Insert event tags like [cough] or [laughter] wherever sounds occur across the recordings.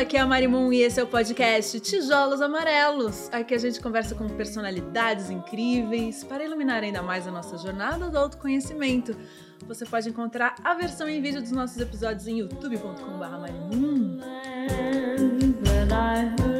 aqui é a Marimun e esse é o podcast Tijolos Amarelos. Aqui a gente conversa com personalidades incríveis para iluminar ainda mais a nossa jornada do autoconhecimento. Você pode encontrar a versão em vídeo dos nossos episódios em youtube.com.br E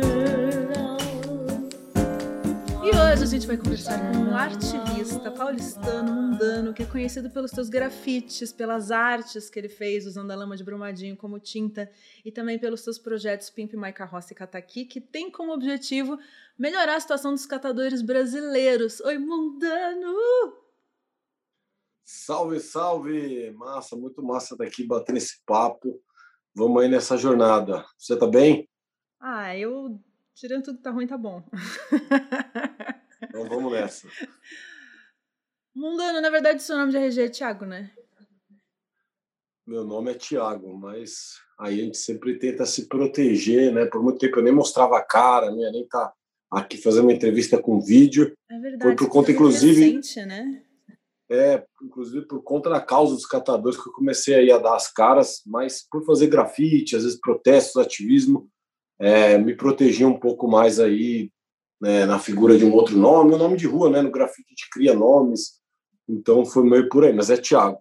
hoje a gente vai conversar com um ativista paulistano mundano que é conhecido pelos seus grafites, pelas artes que ele fez usando a lama de brumadinho como tinta e também pelos seus projetos Pimp My Carroça e Cataqui, que tem como objetivo melhorar a situação dos catadores brasileiros. Oi, mundano! Salve, salve! Massa, muito massa daqui batendo esse papo. Vamos aí nessa jornada. Você tá bem? Ah, eu Tirando tudo que tá ruim, tá bom. [laughs] Então vamos nessa. [laughs] Mundano, na verdade, seu nome de RG é Thiago, né? Meu nome é Thiago, mas aí a gente sempre tenta se proteger, né? Por muito tempo eu nem mostrava a cara, né? nem tá aqui fazendo uma entrevista com vídeo. É verdade. Foi por conta, inclusive. Recente, né? É, inclusive por conta da causa dos catadores que eu comecei aí a dar as caras, mas por fazer grafite, às vezes protestos, ativismo, é, me proteger um pouco mais aí né, na figura de um outro nome, o um nome de rua, né? No grafite a gente cria nomes, então foi meio por aí, mas é Thiago.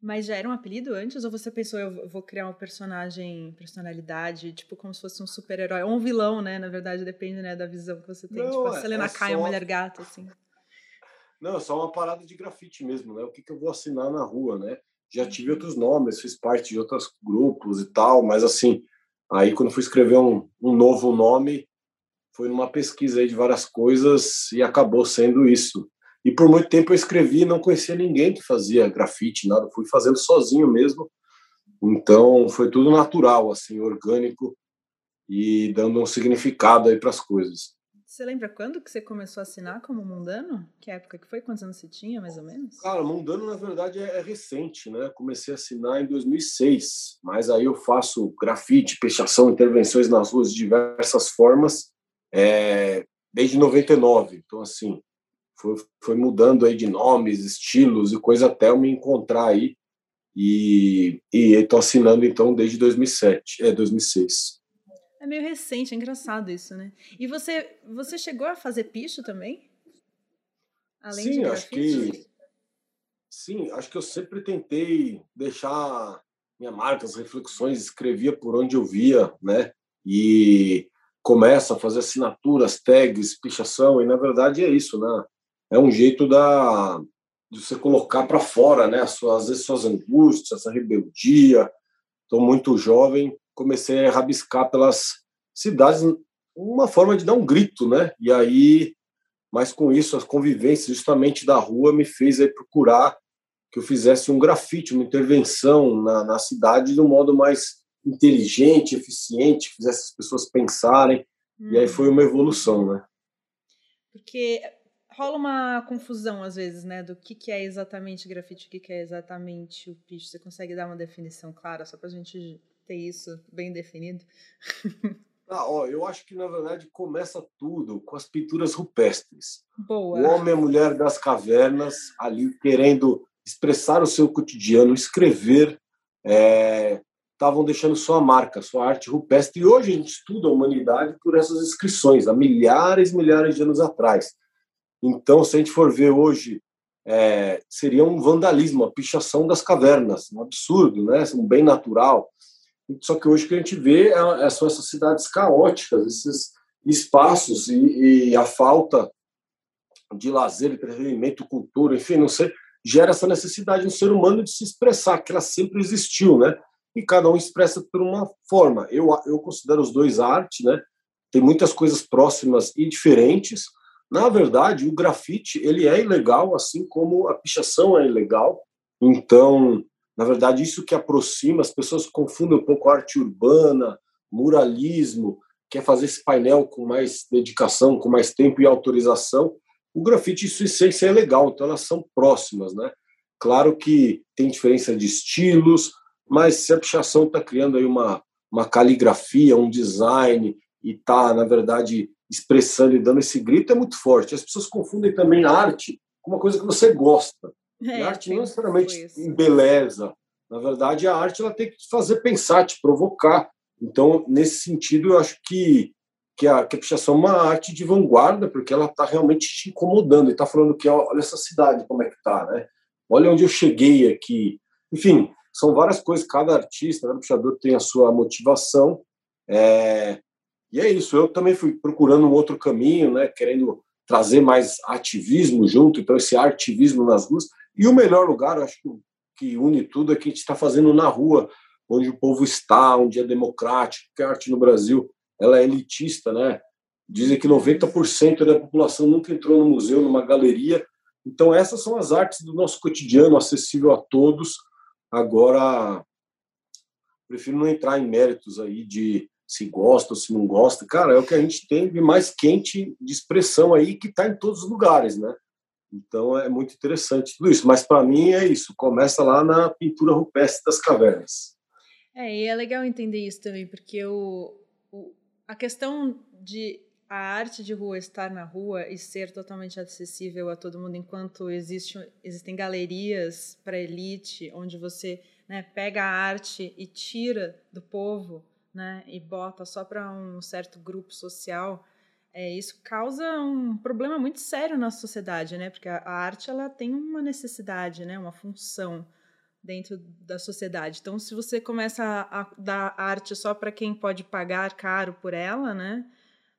Mas já era um apelido antes ou você pensou eu vou criar um personagem, personalidade, tipo como se fosse um super-herói ou um vilão, né? Na verdade depende, né, da visão que você tem, Não, tipo a é, Selena é só... mulher gato assim. Não, é só uma parada de grafite mesmo, né? O que, que eu vou assinar na rua, né? Já tive outros nomes, fiz parte de outros grupos e tal, mas assim, Aí, quando fui escrever um, um novo nome, foi numa pesquisa aí de várias coisas e acabou sendo isso. E por muito tempo eu escrevi e não conhecia ninguém que fazia grafite, nada. Fui fazendo sozinho mesmo. Então, foi tudo natural, assim, orgânico e dando um significado aí para as coisas. Você lembra quando que você começou a assinar como Mundano? Que época que foi? Quantos anos você tinha, mais ou menos? Cara, Mundano, na verdade, é, é recente, né? Comecei a assinar em 2006, mas aí eu faço grafite, peixação, intervenções nas ruas de diversas formas é, desde 99. Então, assim, foi, foi mudando aí de nomes, estilos e coisa até eu me encontrar aí. E estou assinando, então, desde 2007, é, 2006. É meio recente, é engraçado isso, né? E você, você chegou a fazer picho também? Além sim, acho que sim, acho que eu sempre tentei deixar minha marca, as reflexões, escrevia por onde eu via, né? E começa a fazer assinaturas, tags, pichação, e na verdade é isso, né? É um jeito da de você colocar para fora, né? As suas, às vezes suas angústias, essa rebeldia. Estou muito jovem, comecei a rabiscar pelas cidades uma forma de dar um grito, né? E aí, mas com isso, a convivência justamente da rua me fez aí procurar que eu fizesse um grafite, uma intervenção na, na cidade de um modo mais inteligente, eficiente, que fizesse as pessoas pensarem. Hum. E aí foi uma evolução, né? Porque rola uma confusão às vezes, né, do que, que é exatamente grafite, o que, que é exatamente o picho. Você consegue dar uma definição clara só para a gente ter isso bem definido? [laughs] Ah, ó, eu acho que na verdade começa tudo com as pinturas rupestres. Boa. O homem e a mulher das cavernas ali querendo expressar o seu cotidiano, escrever, estavam deixando sua marca, sua arte rupestre. E hoje a gente estuda a humanidade por essas inscrições, há milhares e milhares de anos atrás. Então, se a gente for ver hoje, é, seria um vandalismo, a pichação das cavernas, um absurdo, né? um bem natural. Só que hoje o que a gente vê é, é, são essas cidades caóticas, esses espaços e, e, a falta de lazer, entretenimento, cultura, enfim, não sei, gera essa necessidade no ser humano de se expressar, que ela sempre existiu, né? E cada um expressa por uma forma. Eu, eu considero os dois arte, né? Tem muitas coisas próximas e diferentes. Na verdade, o grafite ele é ilegal, assim como a pichação é ilegal. Então, na verdade, isso que aproxima, as pessoas confundem um pouco arte urbana, muralismo, quer fazer esse painel com mais dedicação, com mais tempo e autorização. O grafite, sua essência, é legal, então elas são próximas, né? Claro que tem diferença de estilos, mas se a pichação está criando aí uma, uma caligrafia, um design, e está, na verdade, expressando e dando esse grito, é muito forte. As pessoas confundem também arte com uma coisa que você gosta. É, a arte não necessariamente embeleza. Na verdade, a arte ela tem que te fazer pensar, te provocar. Então, nesse sentido, eu acho que, que, a, que a pichação é uma arte de vanguarda, porque ela está realmente te incomodando. E está falando que, olha essa cidade, como é que está, né? Olha onde eu cheguei aqui. Enfim, são várias coisas. Cada artista, cada pichador tem a sua motivação. É, e é isso. Eu também fui procurando um outro caminho, né? Querendo trazer mais ativismo junto. Então, esse ativismo nas ruas. E o melhor lugar, acho que, une tudo, é que a gente está fazendo na rua onde o povo está, onde é democrático, que a arte no Brasil ela é elitista, né? Dizem que 90% da população nunca entrou no museu, numa galeria. Então essas são as artes do nosso cotidiano, acessível a todos. Agora, prefiro não entrar em méritos aí de se gosta ou se não gosta. Cara, é o que a gente tem de mais quente de expressão aí que está em todos os lugares, né? Então é muito interessante tudo isso. Mas para mim é isso. Começa lá na pintura rupestre das cavernas. É, e é legal entender isso também, porque o, o, a questão de a arte de rua estar na rua e ser totalmente acessível a todo mundo, enquanto existe, existem galerias para elite, onde você né, pega a arte e tira do povo né, e bota só para um certo grupo social, é, isso causa um problema muito sério na sociedade, né? Porque a, a arte ela tem uma necessidade, né, uma função dentro da sociedade. Então, se você começa a, a dar arte só para quem pode pagar caro por ela, né?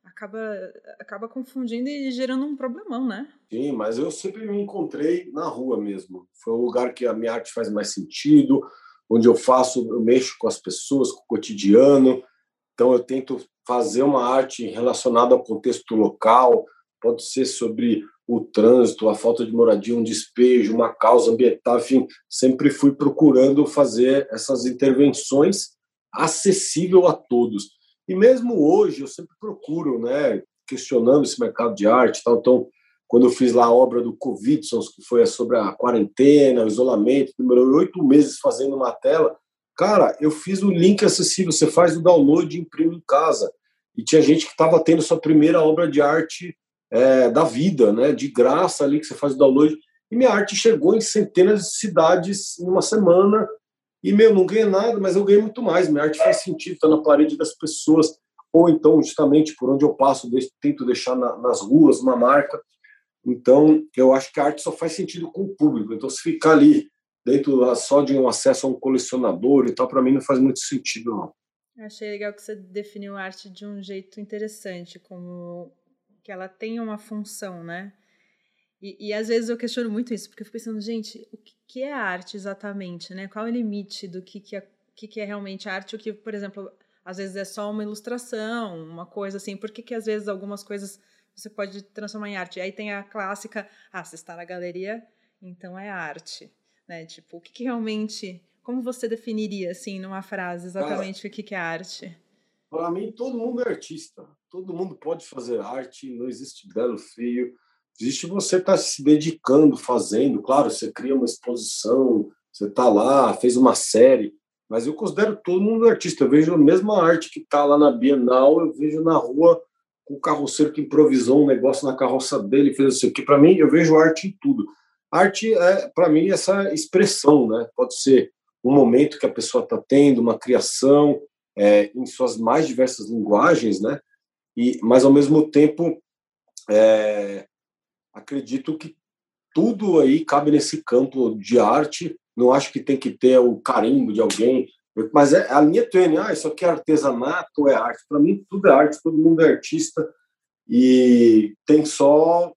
Acaba, acaba confundindo e gerando um problemão, né? Sim, mas eu sempre me encontrei na rua mesmo. Foi um lugar que a minha arte faz mais sentido, onde eu faço, eu mexo com as pessoas, com o cotidiano. Então, eu tento fazer uma arte relacionada ao contexto local, pode ser sobre o trânsito, a falta de moradia, um despejo, uma causa ambiental, enfim, sempre fui procurando fazer essas intervenções acessível a todos. E mesmo hoje eu sempre procuro, né, questionando esse mercado de arte, tal. Então, quando eu fiz lá a obra do Covid, que foi sobre a quarentena, o isolamento, demorou oito meses fazendo uma tela. Cara, eu fiz o link acessível, você faz o download e imprime em casa. E tinha gente que estava tendo sua primeira obra de arte é, da vida, né? De graça ali que você faz o download. E minha arte chegou em centenas de cidades em uma semana. E, meu, não ganhei nada, mas eu ganhei muito mais. Minha arte faz sentido, está na parede das pessoas. Ou então, justamente, por onde eu passo, tento deixar na, nas ruas uma marca. Então, eu acho que a arte só faz sentido com o público. Então, se ficar ali dentro só de um acesso a um colecionador e tal, para mim não faz muito sentido, não. Achei legal que você definiu a arte de um jeito interessante, como que ela tem uma função, né? E, e, às vezes eu questiono muito isso, porque eu fico pensando, gente, o que, é arte exatamente, né? Qual é o limite do que, que, é, que, que é realmente arte? O que, por exemplo, às vezes é só uma ilustração, uma coisa assim. Por que, que às vezes algumas coisas você pode transformar em arte? Aí tem a clássica, ah, você está na galeria, então é arte, né? Tipo, o que, que realmente, como você definiria assim numa frase exatamente o que, que é arte? Para mim, todo mundo é artista. Todo mundo pode fazer arte, não existe belo feio. Existe você estar tá se dedicando, fazendo. Claro, você cria uma exposição, você está lá, fez uma série, mas eu considero todo mundo artista. Eu vejo a mesma arte que está lá na Bienal, eu vejo na rua com o carroceiro que improvisou um negócio na carroça dele, fez isso aqui. Para mim, eu vejo arte em tudo. Arte é, para mim, essa expressão, né? Pode ser um momento que a pessoa está tendo, uma criação, é, em suas mais diversas linguagens, né? E, mas ao mesmo tempo, é, acredito que tudo aí cabe nesse campo de arte. Não acho que tem que ter o carimbo de alguém, mas é a linha tênue. Ah, isso aqui é artesanato, é arte. Para mim, tudo é arte, todo mundo é artista e tem só.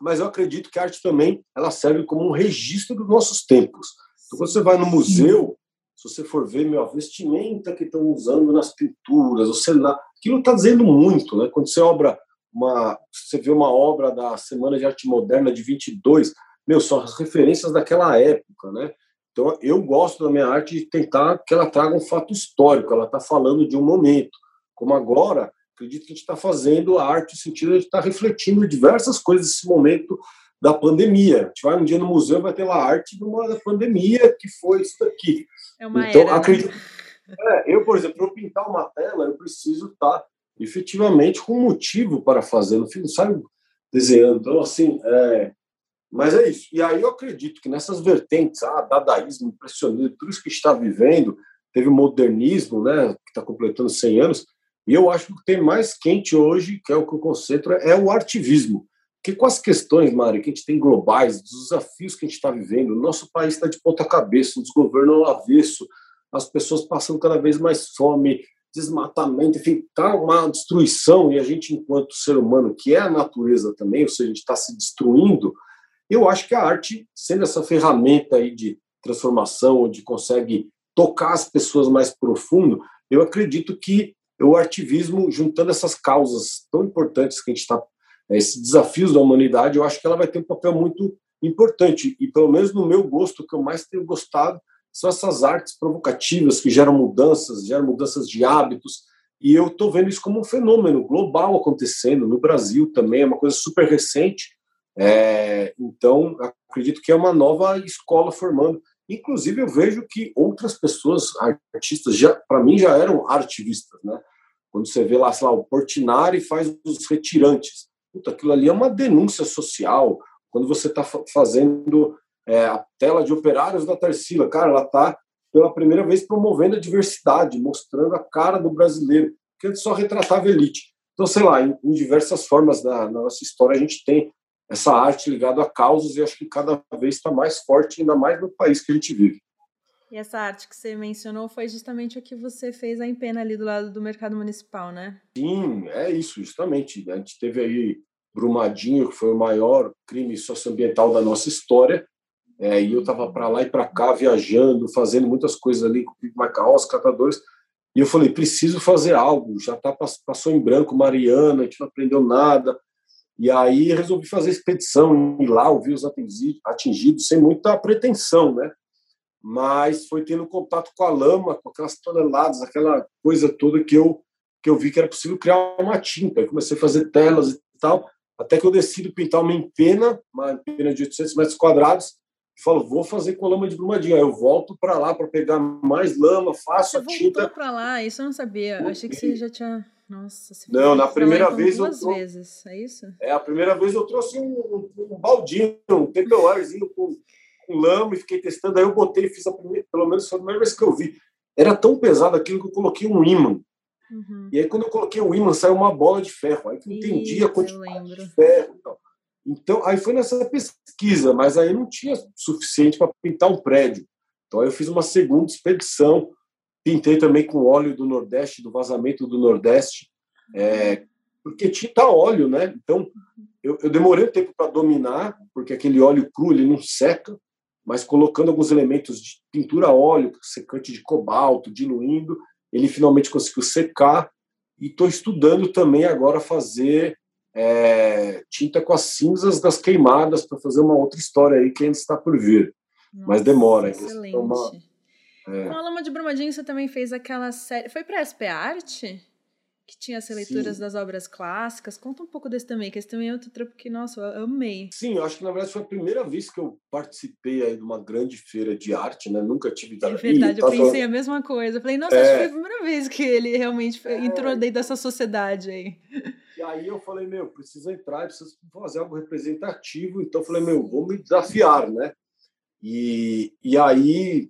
Mas eu acredito que a arte também ela serve como um registro dos nossos tempos. Então, quando você vai no museu, se você for ver, meu, a vestimenta que estão usando nas pinturas, o cenário, aquilo está dizendo muito, né? Quando você obra uma, você vê uma obra da Semana de Arte Moderna de 22, meu, são as referências daquela época, né? Então, eu gosto da minha arte de tentar que ela traga um fato histórico, ela está falando de um momento. Como agora, acredito que a gente está fazendo a arte no sentido de estar tá refletindo diversas coisas desse momento da pandemia. A gente vai um dia no museu vai ter lá arte de uma pandemia que foi isso daqui. É uma então, era, né? acredito, né? é, eu, por exemplo, para pintar uma tela, eu preciso estar efetivamente com motivo para fazer. Não fico, sabe, desenhando. Então, assim, é, mas é isso. E aí eu acredito que nessas vertentes, ah, dadaísmo, impressionismo, tudo isso que está vivendo, teve o modernismo, né, que está completando 100 anos, e eu acho que o que tem mais quente hoje, que é o que eu concentro, é o artivismo. Porque com as questões, Mário, que a gente tem globais, dos desafios que a gente está vivendo, o nosso país está de ponta cabeça, um desgoverno ao avesso, as pessoas passando cada vez mais fome, desmatamento, enfim, está uma destruição, e a gente, enquanto ser humano, que é a natureza também, ou seja, a gente está se destruindo, eu acho que a arte, sendo essa ferramenta aí de transformação, onde consegue tocar as pessoas mais profundo, eu acredito que o artivismo, juntando essas causas tão importantes que a gente está, é, esses desafios da humanidade, eu acho que ela vai ter um papel muito importante. E, pelo menos no meu gosto, que eu mais tenho gostado são essas artes provocativas que geram mudanças, geram mudanças de hábitos. E eu estou vendo isso como um fenômeno global acontecendo, no Brasil também, é uma coisa super recente. É, então, acredito que é uma nova escola formando. Inclusive, eu vejo que outras pessoas, artistas, já para mim já eram artivistas, né? Quando você vê lá, sei lá, o Portinari faz os retirantes. Puta, aquilo ali é uma denúncia social. Quando você está fazendo é, a tela de operários da Tarsila, cara, ela está pela primeira vez promovendo a diversidade, mostrando a cara do brasileiro, que antes só retratava elite. Então, sei lá, em, em diversas formas da nossa história a gente tem essa arte ligada a causas e acho que cada vez está mais forte, ainda mais no país que a gente vive. E essa arte que você mencionou foi justamente o que você fez em Pena ali do lado do mercado municipal, né? Sim, é isso, justamente. A gente teve aí Brumadinho, que foi o maior crime socioambiental da nossa história, é, e eu estava para lá e para cá viajando, fazendo muitas coisas ali com o Macaó, os catadores, e eu falei, preciso fazer algo, já tá, passou em branco Mariana, a gente não aprendeu nada, e aí resolvi fazer expedição, ir lá, ouvir os atingidos, sem muita pretensão, né? Mas foi tendo contato com a lama, com aquelas toneladas, aquela coisa toda que eu que eu vi que era possível criar uma tinta. Eu comecei a fazer telas e tal, até que eu decido pintar uma empena, uma empena de 800 metros quadrados, e falo, vou fazer com lama de brumadinho. Aí eu volto para lá para pegar mais lama, faço você a tinta. Você voltou para lá? Isso eu não sabia. Eu achei que você já tinha nossa, você Não, na primeira vez duas eu vezes, é isso? É, a primeira vez eu trouxe um, um, baldinho, um tupperwarezinho com, com lama e fiquei testando. Aí eu botei, fiz a primeira, pelo menos foi a primeira vez que eu vi. Era tão pesado aquilo que eu coloquei um ímã. Uhum. E aí, quando eu coloquei o ímã, saiu uma bola de ferro. Aí eu entendi a quantidade de ferro. Então. Então, aí foi nessa pesquisa, mas aí não tinha suficiente para pintar um prédio. Então, aí eu fiz uma segunda expedição Pintei também com óleo do Nordeste, do vazamento do Nordeste, é, porque tinta óleo, né? Então, eu, eu demorei um tempo para dominar, porque aquele óleo cru ele não seca, mas colocando alguns elementos de pintura óleo, secante de cobalto, diluindo, ele finalmente conseguiu secar. E estou estudando também agora fazer é, tinta com as cinzas das queimadas para fazer uma outra história aí que ainda está por vir. Nossa, mas demora. Excelente. É uma, é. Com a Lama de Brumadinho você também fez aquela série. Foi para a SP Arte? Que tinha as leituras Sim. das obras clássicas. Conta um pouco desse também, que esse também é outro trampo que, nossa, eu amei. Sim, eu acho que na verdade foi a primeira vez que eu participei aí de uma grande feira de arte, né? Nunca tive É verdade, eu pensei a mesma coisa. Eu falei, nossa, é... acho que foi a primeira vez que ele realmente é... entrou dentro dessa sociedade aí. E aí eu falei, meu, preciso entrar, preciso fazer algo representativo. Então eu falei, meu, vou me desafiar, né? E, e aí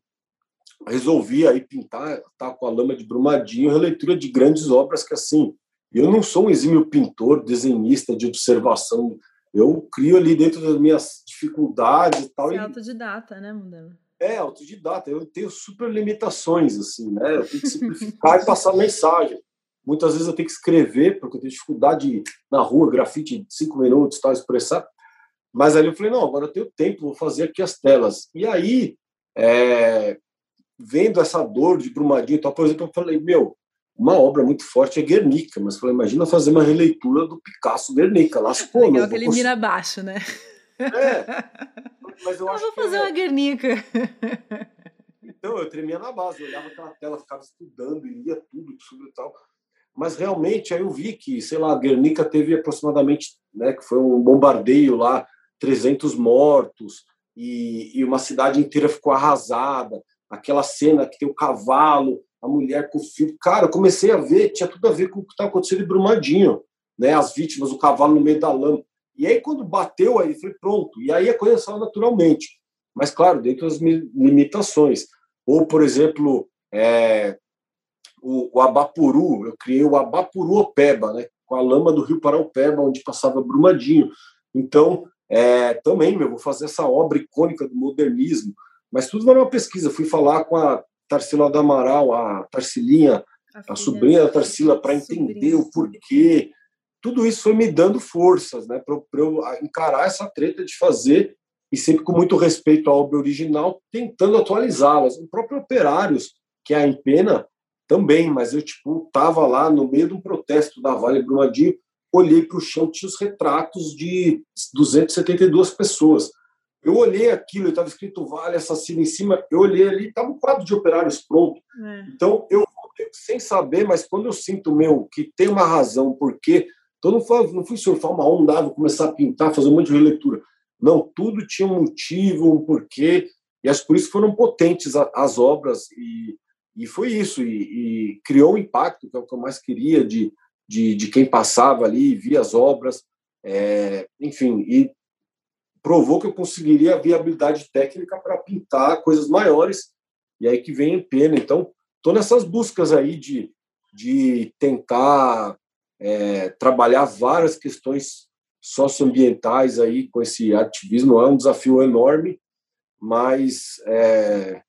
resolvi aí pintar, tá com a lama de Brumadinho, releitura de grandes obras que assim, eu não sou um exímio pintor, desenhista de observação, eu crio ali dentro das minhas dificuldades e tal. Você é autodidata, né, Mudana? É, autodidata. Eu tenho super limitações, assim, né? Eu tenho que simplificar e passar mensagem. Muitas vezes eu tenho que escrever, porque eu tenho dificuldade na rua, grafite de cinco minutos, tal, expressar. Mas aí eu falei, não, agora eu tenho tempo, vou fazer aqui as telas. E aí, é, vendo essa dor de Brumadinho e tal, por exemplo, eu falei, meu, uma obra muito forte é Guernica, mas falei, imagina fazer uma releitura do Picasso Guernica, pô, Legal que ele mira abaixo, né? É, [laughs] mas eu, eu acho vou fazer é... uma Guernica. Então, eu tremia na base, eu olhava aquela tela, ficava estudando e lia tudo sobre tal. Mas realmente, aí eu vi que, sei lá, Guernica teve aproximadamente, né, que foi um bombardeio lá, 300 mortos, e, e uma cidade inteira ficou arrasada aquela cena que tem o cavalo, a mulher com o filho. Cara, eu comecei a ver, tinha tudo a ver com o que estava acontecendo em Brumadinho, né? As vítimas, o cavalo no meio da lama. E aí, quando bateu, aí foi pronto. E aí a coisa saiu naturalmente. Mas, claro, dentro das limitações. Ou, por exemplo, é, o, o, Abapuru, eu criei o Abapuru Opeba, né, com a lama do rio Paraupeba, onde passava Brumadinho. Então, é, também, meu, vou fazer essa obra icônica do modernismo, mas tudo era uma pesquisa. Fui falar com a Tarsila do Amaral, a Tarsilinha, a, a sobrinha da Tarsila, para entender o porquê. Tudo isso foi me dando forças, né, para eu encarar essa treta de fazer e sempre com muito respeito à obra original, tentando atualizá-las. O próprio Operários, que é a Empena, também, mas eu tipo tava lá no meio de um protesto da Vale Brumadinho, olhei para o chão, tinha os retratos de 272 pessoas. Eu olhei aquilo, estava escrito Vale Assassino em cima, eu olhei ali, estava um quadro de operários pronto. É. Então, eu sem saber, mas quando eu sinto, meu, que tem uma razão, porque então não, foi, não fui surfar uma onda, vou começar a pintar, fazer um monte de releitura. Não, tudo tinha um motivo, um porquê, e acho por isso foram potentes as obras, e, e foi isso, e, e criou um impacto, que é o que eu mais queria, de, de, de quem passava ali, via as obras, é, enfim, e provou que eu conseguiria a viabilidade técnica para pintar coisas maiores, e aí que vem em pena. Então, estou nessas buscas aí de, de tentar é, trabalhar várias questões socioambientais aí com esse ativismo é um desafio enorme, mas é,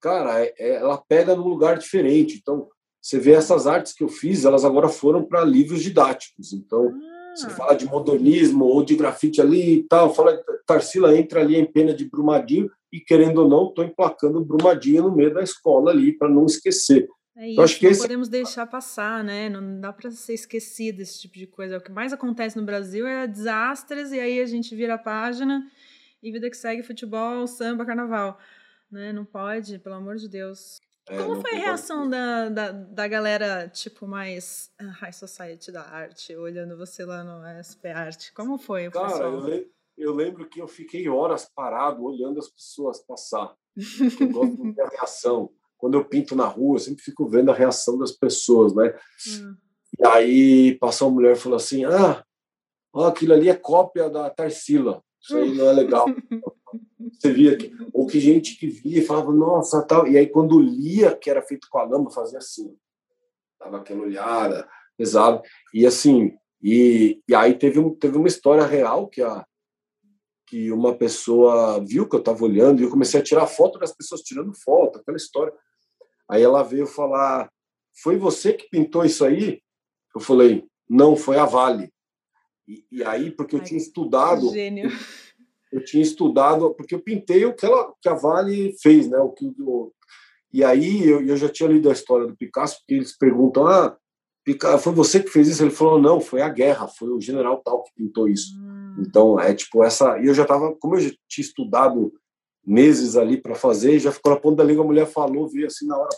cara, é, é, ela pega num lugar diferente. Então, você vê essas artes que eu fiz, elas agora foram para livros didáticos. Então, ah. Você fala de modernismo ou de grafite ali e tal, fala Tarsila entra ali em pena de Brumadinho e querendo ou não, estou emplacando Brumadinho no meio da escola ali para não esquecer. É isso, acho que não esse... podemos deixar passar, né? Não dá para ser esquecido esse tipo de coisa. O que mais acontece no Brasil é desastres e aí a gente vira a página e vida que segue futebol, samba, carnaval. Né? Não pode, pelo amor de Deus. É, Como foi a reação da, da, da, galera, tipo, mais high society da arte, olhando você lá no SP Arte? Como foi o Cara, pessoal? Eu, eu lembro que eu fiquei horas parado olhando as pessoas passar. Eu gosto de ver a reação quando eu pinto na rua, eu sempre fico vendo a reação das pessoas, né? Hum. E aí passou uma mulher e falou assim: Ah, ó, aquilo ali é cópia da Tarsila. Isso aí não é legal. Você via que, ou que gente que via e falava, nossa, tal. E aí, quando lia que era feito com a lama, fazia assim. Dava aquela olhada, pesado. E assim, e, e aí teve, um, teve uma história real que a, que uma pessoa viu que eu estava olhando e eu comecei a tirar foto das pessoas tirando foto, aquela história. Aí ela veio falar: Foi você que pintou isso aí? Eu falei: Não, foi a Vale. E, e aí, porque eu Ai, tinha estudado. Gênio. Eu, eu, tinha estudado, porque eu pintei o que, ela, que a Vale fez, né? O que, o, e aí eu, eu já tinha lido a história do Picasso, porque eles perguntam: Ah, foi você que fez isso? Ele falou: Não, foi a guerra, foi o general tal que pintou isso. Hum. Então, é tipo essa. E eu já estava, como eu já tinha estudado meses ali para fazer, já ficou na ponta da língua, a mulher falou, veio assim na hora.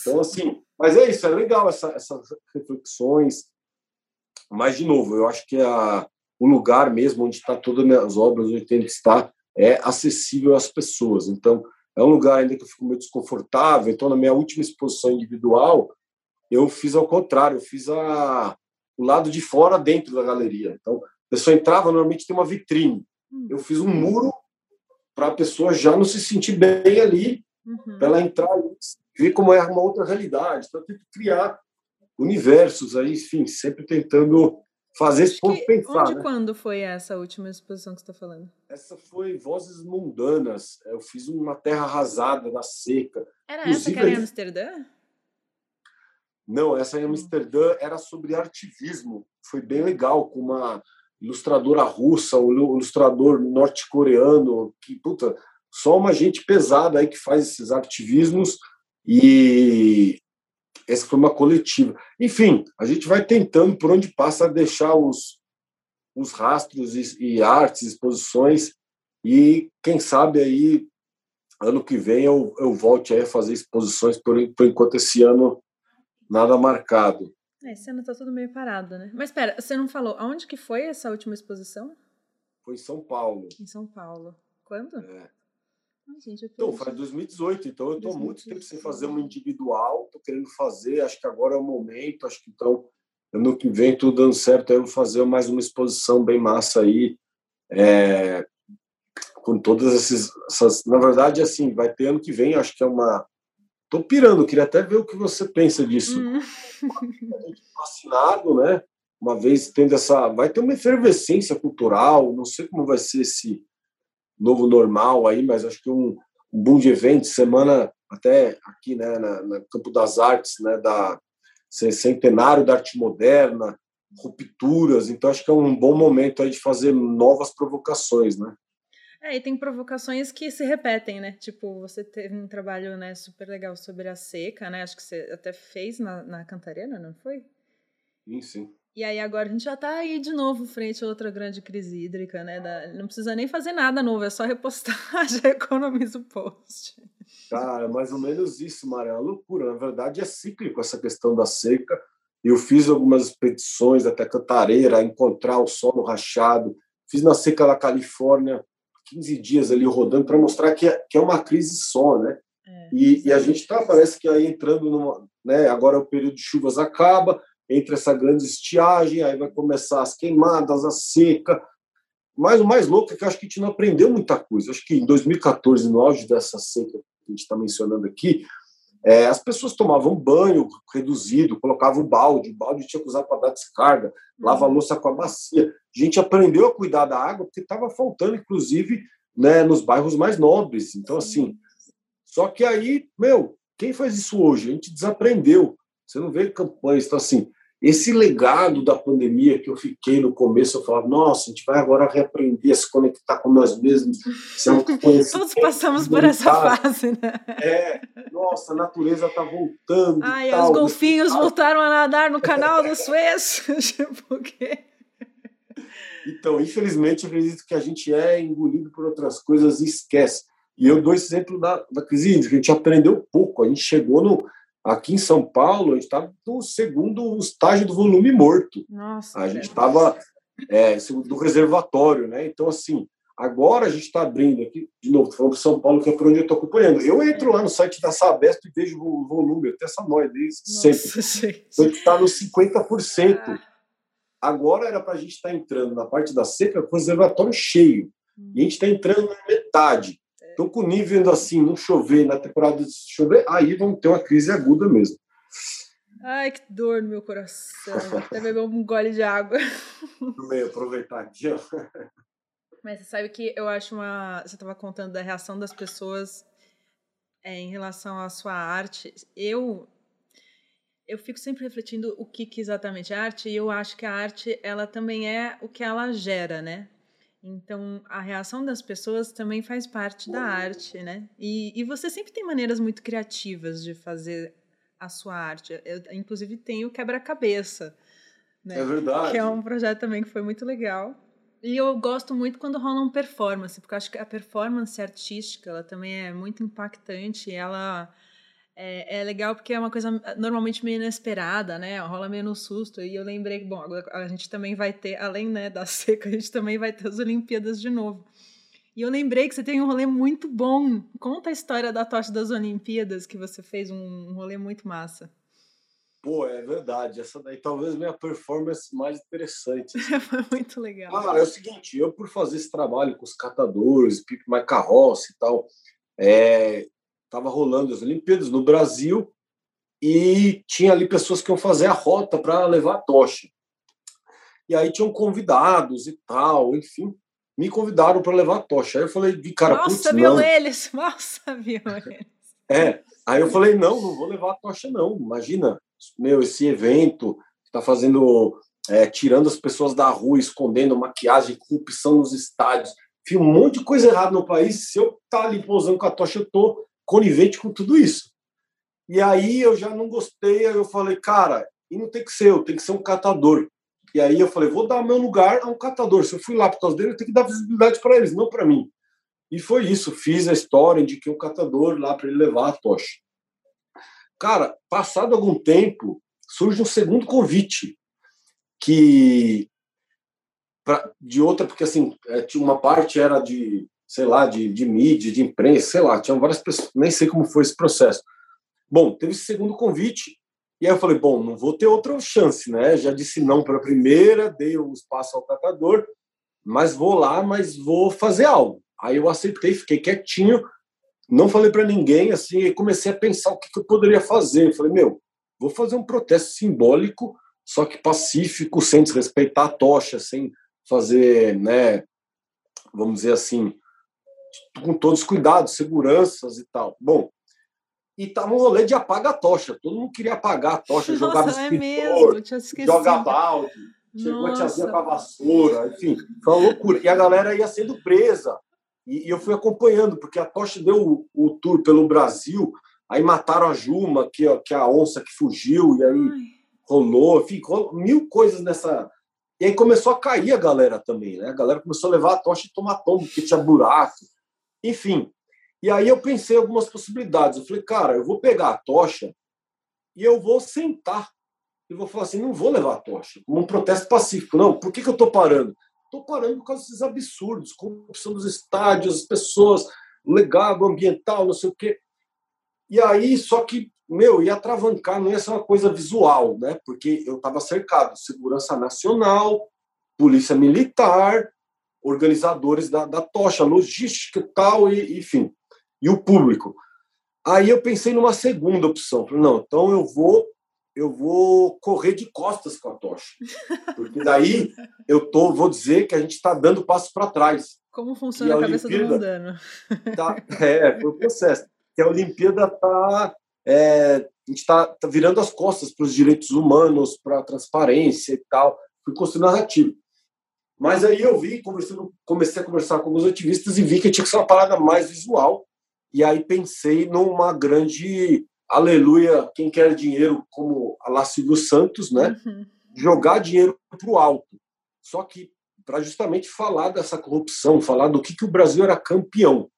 Então, assim, mas é isso, é legal essa, essas reflexões. Mas, de novo, eu acho que a, o lugar mesmo onde está todas as obras, onde tem que estar, é acessível às pessoas. Então, é um lugar ainda que eu fico meio desconfortável. Então, na minha última exposição individual, eu fiz ao contrário, eu fiz a, o lado de fora dentro da galeria. Então, a pessoa entrava, normalmente tem uma vitrine. Hum. Eu fiz um muro para a pessoa já não se sentir bem ali, uhum. para ela entrar e ver como é uma outra realidade. Então, tem que criar universos aí, enfim, sempre tentando fazer esse povo pensar. Onde né? quando foi essa última exposição que você está falando? Essa foi Vozes Mundanas. Eu fiz uma terra arrasada, na seca. Era Inclusive, essa que era em Amsterdã? Não, essa em hum. Amsterdã era sobre artivismo. Foi bem legal, com uma ilustradora russa, o ilustrador norte-coreano, que, puta, só uma gente pesada aí que faz esses ativismos e essa foi uma coletiva. Enfim, a gente vai tentando, por onde passa, deixar os, os rastros e, e artes, exposições e quem sabe aí ano que vem eu, eu volte a fazer exposições, por, por enquanto esse ano nada marcado. É, esse ano tá tudo meio parado, né? Mas espera, você não falou aonde que foi essa última exposição? Foi em São Paulo. Em São Paulo. Quando? É. Ai, gente, então, foi 2018, então eu estou muito tempo sem fazer uma individual, estou querendo fazer, acho que agora é o momento, acho que então, ano que vem, tudo dando certo, eu vou fazer mais uma exposição bem massa aí, é, com todas esses, essas, na verdade, assim, vai ter ano que vem, acho que é uma, tô pirando, queria até ver o que você pensa disso. Hum. Vacinado, né? Uma vez tendo essa. Vai ter uma efervescência cultural, não sei como vai ser esse novo normal aí, mas acho que um, um boom de eventos, semana até aqui, né, na, na Campo das Artes, né, da centenário da arte moderna, rupturas, então acho que é um bom momento aí de fazer novas provocações, né? É, e tem provocações que se repetem, né? Tipo, você teve um trabalho né, super legal sobre a seca, né? Acho que você até fez na, na Cantarena, não foi? Sim, sim. E aí agora a gente já está aí de novo frente a outra grande crise hídrica, né? Da, não precisa nem fazer nada novo, é só repostar, [laughs] já economiza o post. Cara, mais ou menos isso, Maria. É uma loucura. Na verdade, é cíclico essa questão da seca. Eu fiz algumas expedições até Cantareira, encontrar o solo rachado. Fiz na seca da Califórnia, 15 dias ali rodando para mostrar que é, que é uma crise só, né? É, e, e, a gente está, parece que aí entrando numa. Né, agora o período de chuvas acaba, entre essa grande estiagem, aí vai começar as queimadas, a seca. Mas o mais louco é que acho que a gente não aprendeu muita coisa. Acho que em 2014, no auge dessa seca que a gente está mencionando aqui, é, as pessoas tomavam banho reduzido, colocavam o balde, o balde tinha que usar para dar descarga, uhum. lava a louça com a bacia. A gente aprendeu a cuidar da água porque estava faltando, inclusive, né, nos bairros mais nobres. Então, assim, só que aí, meu, quem faz isso hoje? A gente desaprendeu. Você não vê campanhas. Então, assim, esse legado da pandemia que eu fiquei no começo, eu falava, nossa, a gente vai agora reaprender a se conectar com nós mesmos. [laughs] Todos passamos por essa fase, né? É, nossa, a natureza está voltando. Ai, os golfinhos voltaram a nadar no canal do Suez. [laughs] tipo, quê? Então, infelizmente, acredito que a gente é engolido por outras coisas e esquece. E eu dou esse exemplo da, da crise hídrica, a gente aprendeu pouco, a gente chegou no, Aqui em São Paulo, a gente estava no segundo estágio do volume morto. Nossa, a gente estava é, do reservatório, né? Então, assim, agora a gente está abrindo aqui, de novo, falando para São Paulo, que é por onde eu estou acompanhando. Eu entro lá no site da Sabesp e vejo o volume, eu tenho essa noia desde sempre. Então, a gente está nos 50%. Ah. Agora era para a gente estar tá entrando na parte da seca com o reservatório cheio. Hum. E a gente está entrando na metade. Então, com o nível assim, não chover, na temporada de chover, aí vamos ter uma crise aguda mesmo. Ai, que dor no meu coração. Até beber um gole de água. Meio aproveitar aqui, ó. Mas você sabe que eu acho uma. Você estava contando da reação das pessoas é, em relação à sua arte. Eu eu fico sempre refletindo o que, que exatamente é arte e eu acho que a arte ela também é o que ela gera, né? Então, a reação das pessoas também faz parte da arte, né? E, e você sempre tem maneiras muito criativas de fazer a sua arte. Eu, inclusive, tem o quebra-cabeça. Né? É verdade. Que é um projeto também que foi muito legal. E eu gosto muito quando rola um performance, porque eu acho que a performance artística ela também é muito impactante. Ela é, é, legal porque é uma coisa normalmente meio inesperada, né? Rola meio no susto. E eu lembrei que, bom, agora a gente também vai ter, além né, da [laughs] seca, a gente também vai ter as Olimpíadas de novo. E eu lembrei que você tem um rolê muito bom. Conta a história da tocha das Olimpíadas, que você fez um, rolê muito massa. Pô, é verdade. Essa daí talvez minha performance mais interessante. Assim. [laughs] Foi muito legal. Ah, é o seguinte, eu por fazer esse trabalho com os catadores, Pipe My Carroça e tal, é, estava rolando as Olimpíadas no Brasil e tinha ali pessoas que iam fazer a rota para levar a tocha. E aí tinham convidados e tal, enfim, me convidaram para levar a tocha. Aí eu falei, de cara, Nossa, viu não. eles, [laughs] nossa, viu eles. É, aí eu falei, não, não vou levar a tocha não. Imagina, meu, esse evento está fazendo, é, tirando as pessoas da rua, escondendo maquiagem, corrupção nos estádios. Enfim, um monte de coisa errada no país. Se eu tá ali pousando com a tocha, eu tô conivente com tudo isso. E aí eu já não gostei, aí eu falei, cara, e não tem que ser eu, tem que ser um catador. E aí eu falei, vou dar meu lugar a um catador. Se eu fui lá por causa dele, eu tenho que dar visibilidade para eles, não para mim. E foi isso, fiz a história, indiquei um catador lá para ele levar a tocha. Cara, passado algum tempo, surge um segundo convite que pra, de outra, porque assim, é, uma parte era de sei lá, de, de mídia, de imprensa, sei lá, tinham várias pessoas, nem sei como foi esse processo. Bom, teve esse segundo convite, e aí eu falei, bom, não vou ter outra chance, né? Já disse não para a primeira, dei o espaço ao catador, mas vou lá, mas vou fazer algo. Aí eu aceitei, fiquei quietinho, não falei para ninguém, assim, e comecei a pensar o que, que eu poderia fazer. Eu falei, meu, vou fazer um protesto simbólico, só que pacífico, sem desrespeitar a tocha, sem fazer, né, vamos dizer assim, com todos os cuidados, seguranças e tal. Bom, e tava um rolê de apaga a tocha. Todo mundo queria apagar a tocha, Nossa, jogava é escritor, mesmo, joga balde, chegou a tiazinha com a vassoura, enfim, foi uma loucura. E a galera ia sendo presa. E, e eu fui acompanhando, porque a tocha deu o, o, tour pelo Brasil, aí mataram a Juma, que, que é a onça que fugiu, e aí Ai. rolou, enfim, mil coisas nessa. E aí começou a cair a galera também, né? A galera começou a levar a tocha e tomar tombo, porque tinha buraco. Enfim, e aí eu pensei algumas possibilidades. Eu falei, cara, eu vou pegar a tocha e eu vou sentar. E vou falar assim, não vou levar a tocha, como um protesto pacífico. Não, por que, que eu estou parando? Estou parando por causa desses absurdos, corrupção dos estádios, as pessoas, legado ambiental, não sei o quê. E aí, só que, meu, ia atravancar, não ia ser uma coisa visual, né? Porque eu estava cercado, segurança nacional, polícia militar, organizadores da, da tocha, logística e tal, e, enfim e o público. Aí eu pensei numa segunda opção. Falei, não, então eu vou eu vou correr de costas com a tocha. Porque daí eu tô, vou dizer que a gente está dando passo para trás. Como funciona a, a cabeça do mundano? Tá, é, foi o processo. Que a Olimpíada está é, a gente está tá virando as costas para os direitos humanos, para a transparência e tal. Fui construindo narrativa. Mas aí eu vi, comecei a conversar com alguns ativistas e vi que tinha que ser uma parada mais visual e aí pensei numa grande aleluia, quem quer dinheiro, como a lá Silvio Santos, né? Uhum. Jogar dinheiro para o alto. Só que para justamente falar dessa corrupção, falar do que, que o Brasil era campeão.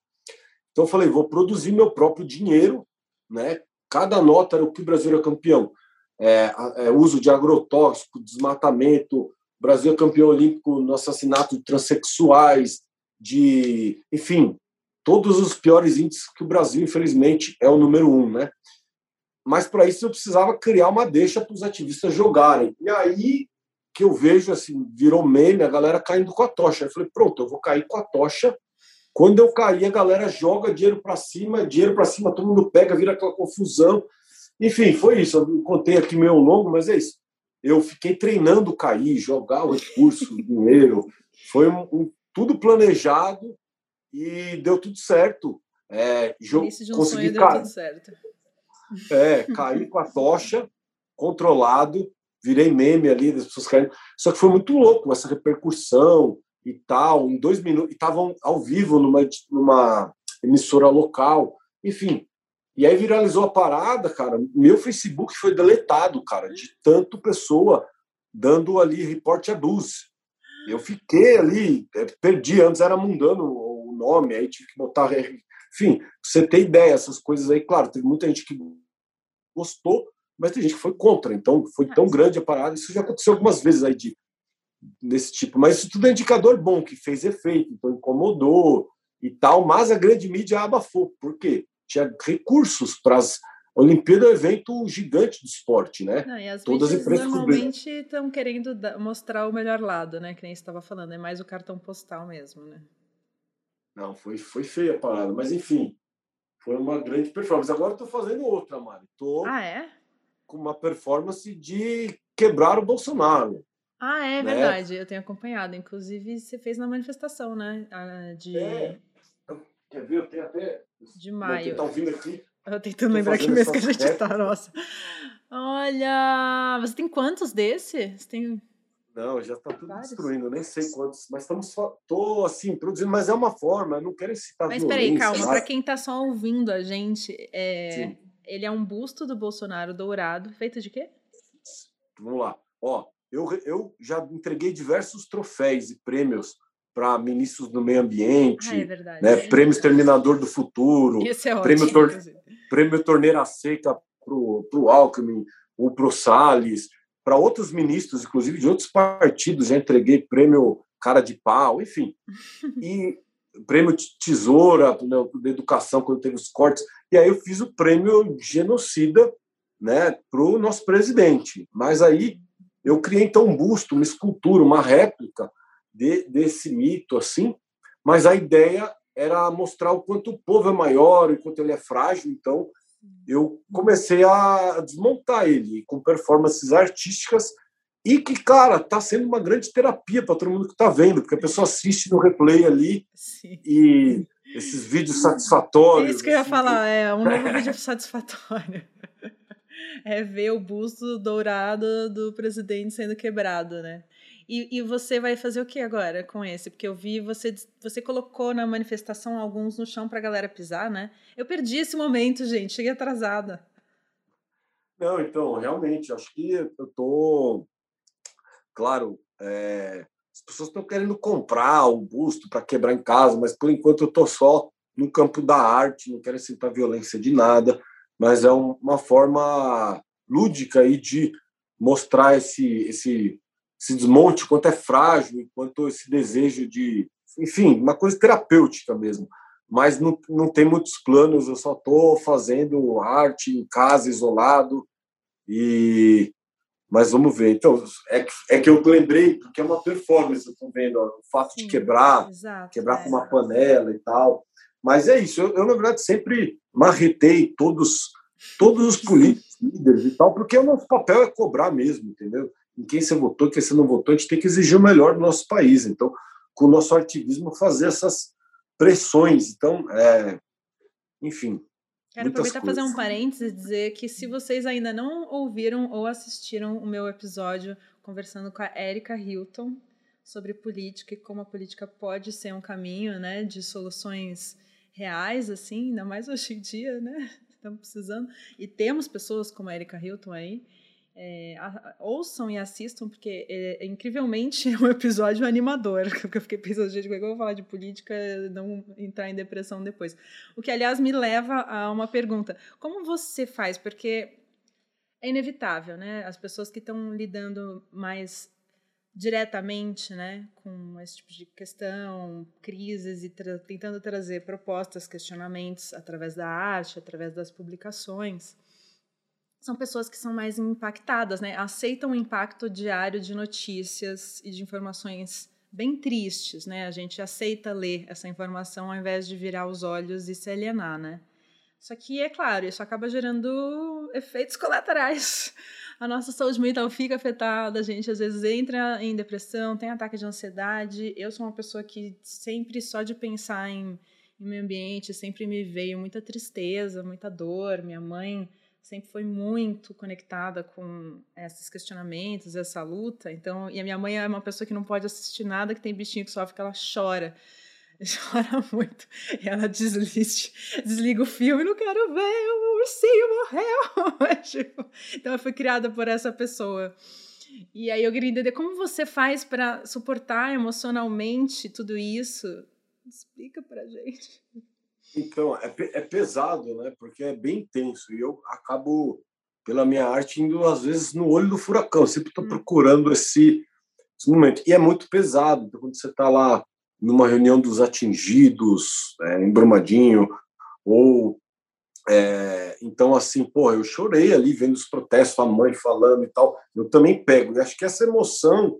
Então eu falei, vou produzir meu próprio dinheiro, né? Cada nota era o que o Brasil era campeão. É, é, uso de agrotóxico, desmatamento, Brasil é campeão olímpico no assassinato de transexuais, de, enfim, todos os piores índices que o Brasil, infelizmente, é o número um, né? Mas para isso eu precisava criar uma deixa para os ativistas jogarem. E aí que eu vejo assim, virou meme, a galera caindo com a tocha. Eu falei, pronto, eu vou cair com a tocha. Quando eu cair, a galera joga dinheiro para cima, dinheiro para cima, todo mundo pega, vira aquela confusão. Enfim, foi isso. Eu contei aqui meio longo, mas é isso. Eu fiquei treinando cair, jogar o recurso, [laughs] o dinheiro. Foi um, um, tudo planejado e deu tudo certo. É, Início de um consegui sonho deu tudo certo. É, caí com a tocha, controlado, virei meme ali, das pessoas caindo. Só que foi muito louco essa repercussão e tal, em dois minutos, e estavam ao vivo numa, numa emissora local, enfim. E aí viralizou a parada, cara. Meu Facebook foi deletado, cara, de tanto pessoa dando ali reporte abuse. Eu fiquei ali, é, perdi, antes era mundano nome, aí tive que botar. Enfim, você tem ideia, essas coisas aí, claro, teve muita gente que gostou, mas tem gente que foi contra. Então, foi tão grande a parada. Isso já aconteceu algumas vezes aí de, desse tipo. Mas isso tudo é indicador bom, que fez efeito, então incomodou e tal. Mas a grande mídia abafou. Por quê? Tinha recursos para as. Olimpíada é um evento gigante do esporte, né? Não, e as Todas as empresas normalmente estão querendo mostrar o melhor lado, né? Que nem você estava falando, é mais o cartão postal mesmo, né? Não, foi, foi feia a parada, mas enfim, foi uma grande performance. Agora estou fazendo outra, Mari. Tô ah, é? com uma performance de quebrar o Bolsonaro. Ah, é né? verdade, eu tenho acompanhado. Inclusive, você fez na manifestação, né? De... É. Quer ver? Eu tenho até. De maio. Tá ouvindo aqui? [laughs] Eu tentando lembrar que mês que a gente está, nossa. Olha, você tem quantos desse? Você tem não, já está tudo Vários. destruindo, nem sei quantos, mas estamos só, tô assim, produzindo, mas é uma forma, não quero citar Mas peraí, calma, para quem está só ouvindo a gente, é, ele é um busto do Bolsonaro dourado, feito de quê? Vamos lá. Ó, eu, eu já entreguei diversos troféus e prêmios para ministros do meio ambiente, ah, é né, prêmio Exterminador do Futuro, é ótimo, prêmio, tor prêmio Torneira Seca para o Alckmin, ou para o Salles, para outros ministros, inclusive de outros partidos, já entreguei prêmio cara de pau, enfim. [laughs] E prêmio tesoura né, da educação quando teve os cortes. E aí eu fiz o prêmio genocida, né, para o nosso presidente. Mas aí eu criei então um busto, uma escultura, uma réplica de, desse mito assim. Mas a ideia era mostrar o quanto o povo é maior, o quanto ele é frágil. Então, eu comecei a desmontar ele com performances artísticas e que, cara, tá sendo uma grande terapia para todo mundo que tá vendo, porque a pessoa assiste no replay ali Sim. e esses vídeos satisfatórios. É isso que eu ia assim, falar, é um [laughs] novo vídeo satisfatório. [laughs] É ver o busto dourado do presidente sendo quebrado, né? E, e, você vai fazer o que agora com esse? Porque eu vi você você colocou na manifestação alguns no chão para a galera pisar, né? Eu perdi esse momento, gente. Cheguei atrasada. Não, então realmente acho que eu tô, claro, é... as pessoas estão querendo comprar o busto para quebrar em casa, mas por enquanto eu tô só no campo da arte, não quero sentar violência de nada, mas é uma forma lúdica aí de mostrar esse esse esse desmonte, quanto é frágil, quanto esse desejo de, enfim, uma coisa terapêutica mesmo. Mas não, não tem muitos planos, eu só estou fazendo arte em casa, isolado, e mas vamos ver. Então, é que, é que eu lembrei, porque é uma performance, eu estou vendo, ó, o fato Sim, de quebrar, exato, quebrar é. com uma panela e tal. Mas é isso, eu, eu, na verdade sempre marretei todos, todos os políticos, líderes e tal, porque o nosso papel é cobrar mesmo, entendeu? Em quem você votou, em quem você não votou, a gente tem que exigir o melhor do nosso país. Então, com o nosso ativismo, fazer essas pressões. Então, é, enfim. Quero aproveitar para fazer um parênteses e dizer que se vocês ainda não ouviram ou assistiram o meu episódio conversando com a Erika Hilton sobre política e como a política pode ser um caminho né, de soluções reais, assim, ainda mais hoje em dia, né? [laughs] Estamos precisando. E temos pessoas como a Erika Hilton aí. É, a, ouçam e assistam, porque é, é, incrivelmente [laughs] é um episódio animador. [laughs] Porque eu fiquei pensando, gente, como é que eu vou falar de política não entrar em depressão depois? O que, aliás, me leva a uma pergunta: como você faz? Porque é inevitável, né? As pessoas que estão lidando mais diretamente né, com esse tipo de questão, crises e tra tentando trazer propostas, questionamentos através da arte, através das publicações são pessoas que são mais impactadas, né? Aceitam o impacto diário de notícias e de informações bem tristes, né? A gente aceita ler essa informação ao invés de virar os olhos e se alienar, né? Só que, é claro, isso acaba gerando efeitos colaterais. A nossa saúde mental fica afetada, a gente às vezes entra em depressão, tem ataque de ansiedade. Eu sou uma pessoa que sempre, só de pensar em, em meio ambiente, sempre me veio muita tristeza, muita dor. Minha mãe sempre foi muito conectada com esses questionamentos, essa luta. Então, e a minha mãe é uma pessoa que não pode assistir nada que tem bichinho que sofre, que ela chora. [laughs] Chora muito. E ela desiste, desliga o filme, não quero ver, o ursinho morreu. [laughs] tipo, então, eu fui criada por essa pessoa. E aí eu queria entender como você faz para suportar emocionalmente tudo isso. Explica pra gente. Então, é, é pesado, né? Porque é bem intenso. E eu acabo, pela minha arte, indo às vezes no olho do furacão. Eu sempre estou hum. procurando esse, esse momento. E é muito pesado. Então, quando você está lá numa reunião dos atingidos, é, em Brumadinho, ou. É, então, assim, porra, eu chorei ali vendo os protestos, a mãe falando e tal. Eu também pego. E acho que essa emoção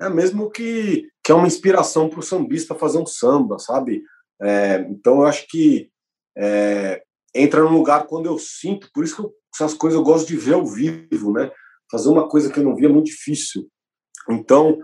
é mesmo que, que é uma inspiração para o sambista fazer um samba, sabe? É, então, eu acho que é, entra num lugar quando eu sinto, por isso que eu, essas coisas eu gosto de ver ao vivo, né? Fazer uma coisa que eu não via é muito difícil. Então,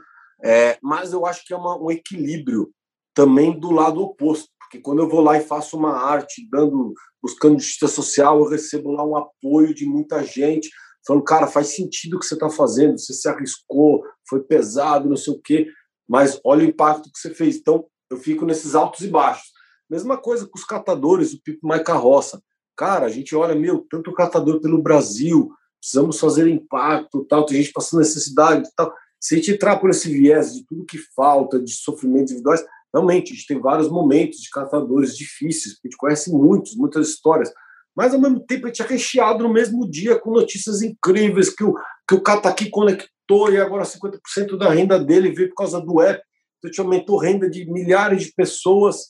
é, mas eu acho que é uma, um equilíbrio também do lado oposto, porque quando eu vou lá e faço uma arte, dando, buscando justiça social, eu recebo lá um apoio de muita gente, falando, cara, faz sentido o que você está fazendo, você se arriscou, foi pesado, não sei o quê, mas olha o impacto que você fez. Então, eu fico nesses altos e baixos. Mesma coisa com os catadores, o Pipo Mais Carroça. Cara, a gente olha, meu, tanto catador pelo Brasil, precisamos fazer impacto, tal, tem gente passando necessidade tal. Se a gente entrar por esse viés de tudo que falta, de sofrimentos individuais, realmente, a gente tem vários momentos de catadores difíceis, a gente conhece muitos, muitas histórias, mas ao mesmo tempo a gente é recheado no mesmo dia com notícias incríveis que o, que o Cataqui conectou e agora 50% da renda dele veio por causa do app. Então, te aumentou a renda de milhares de pessoas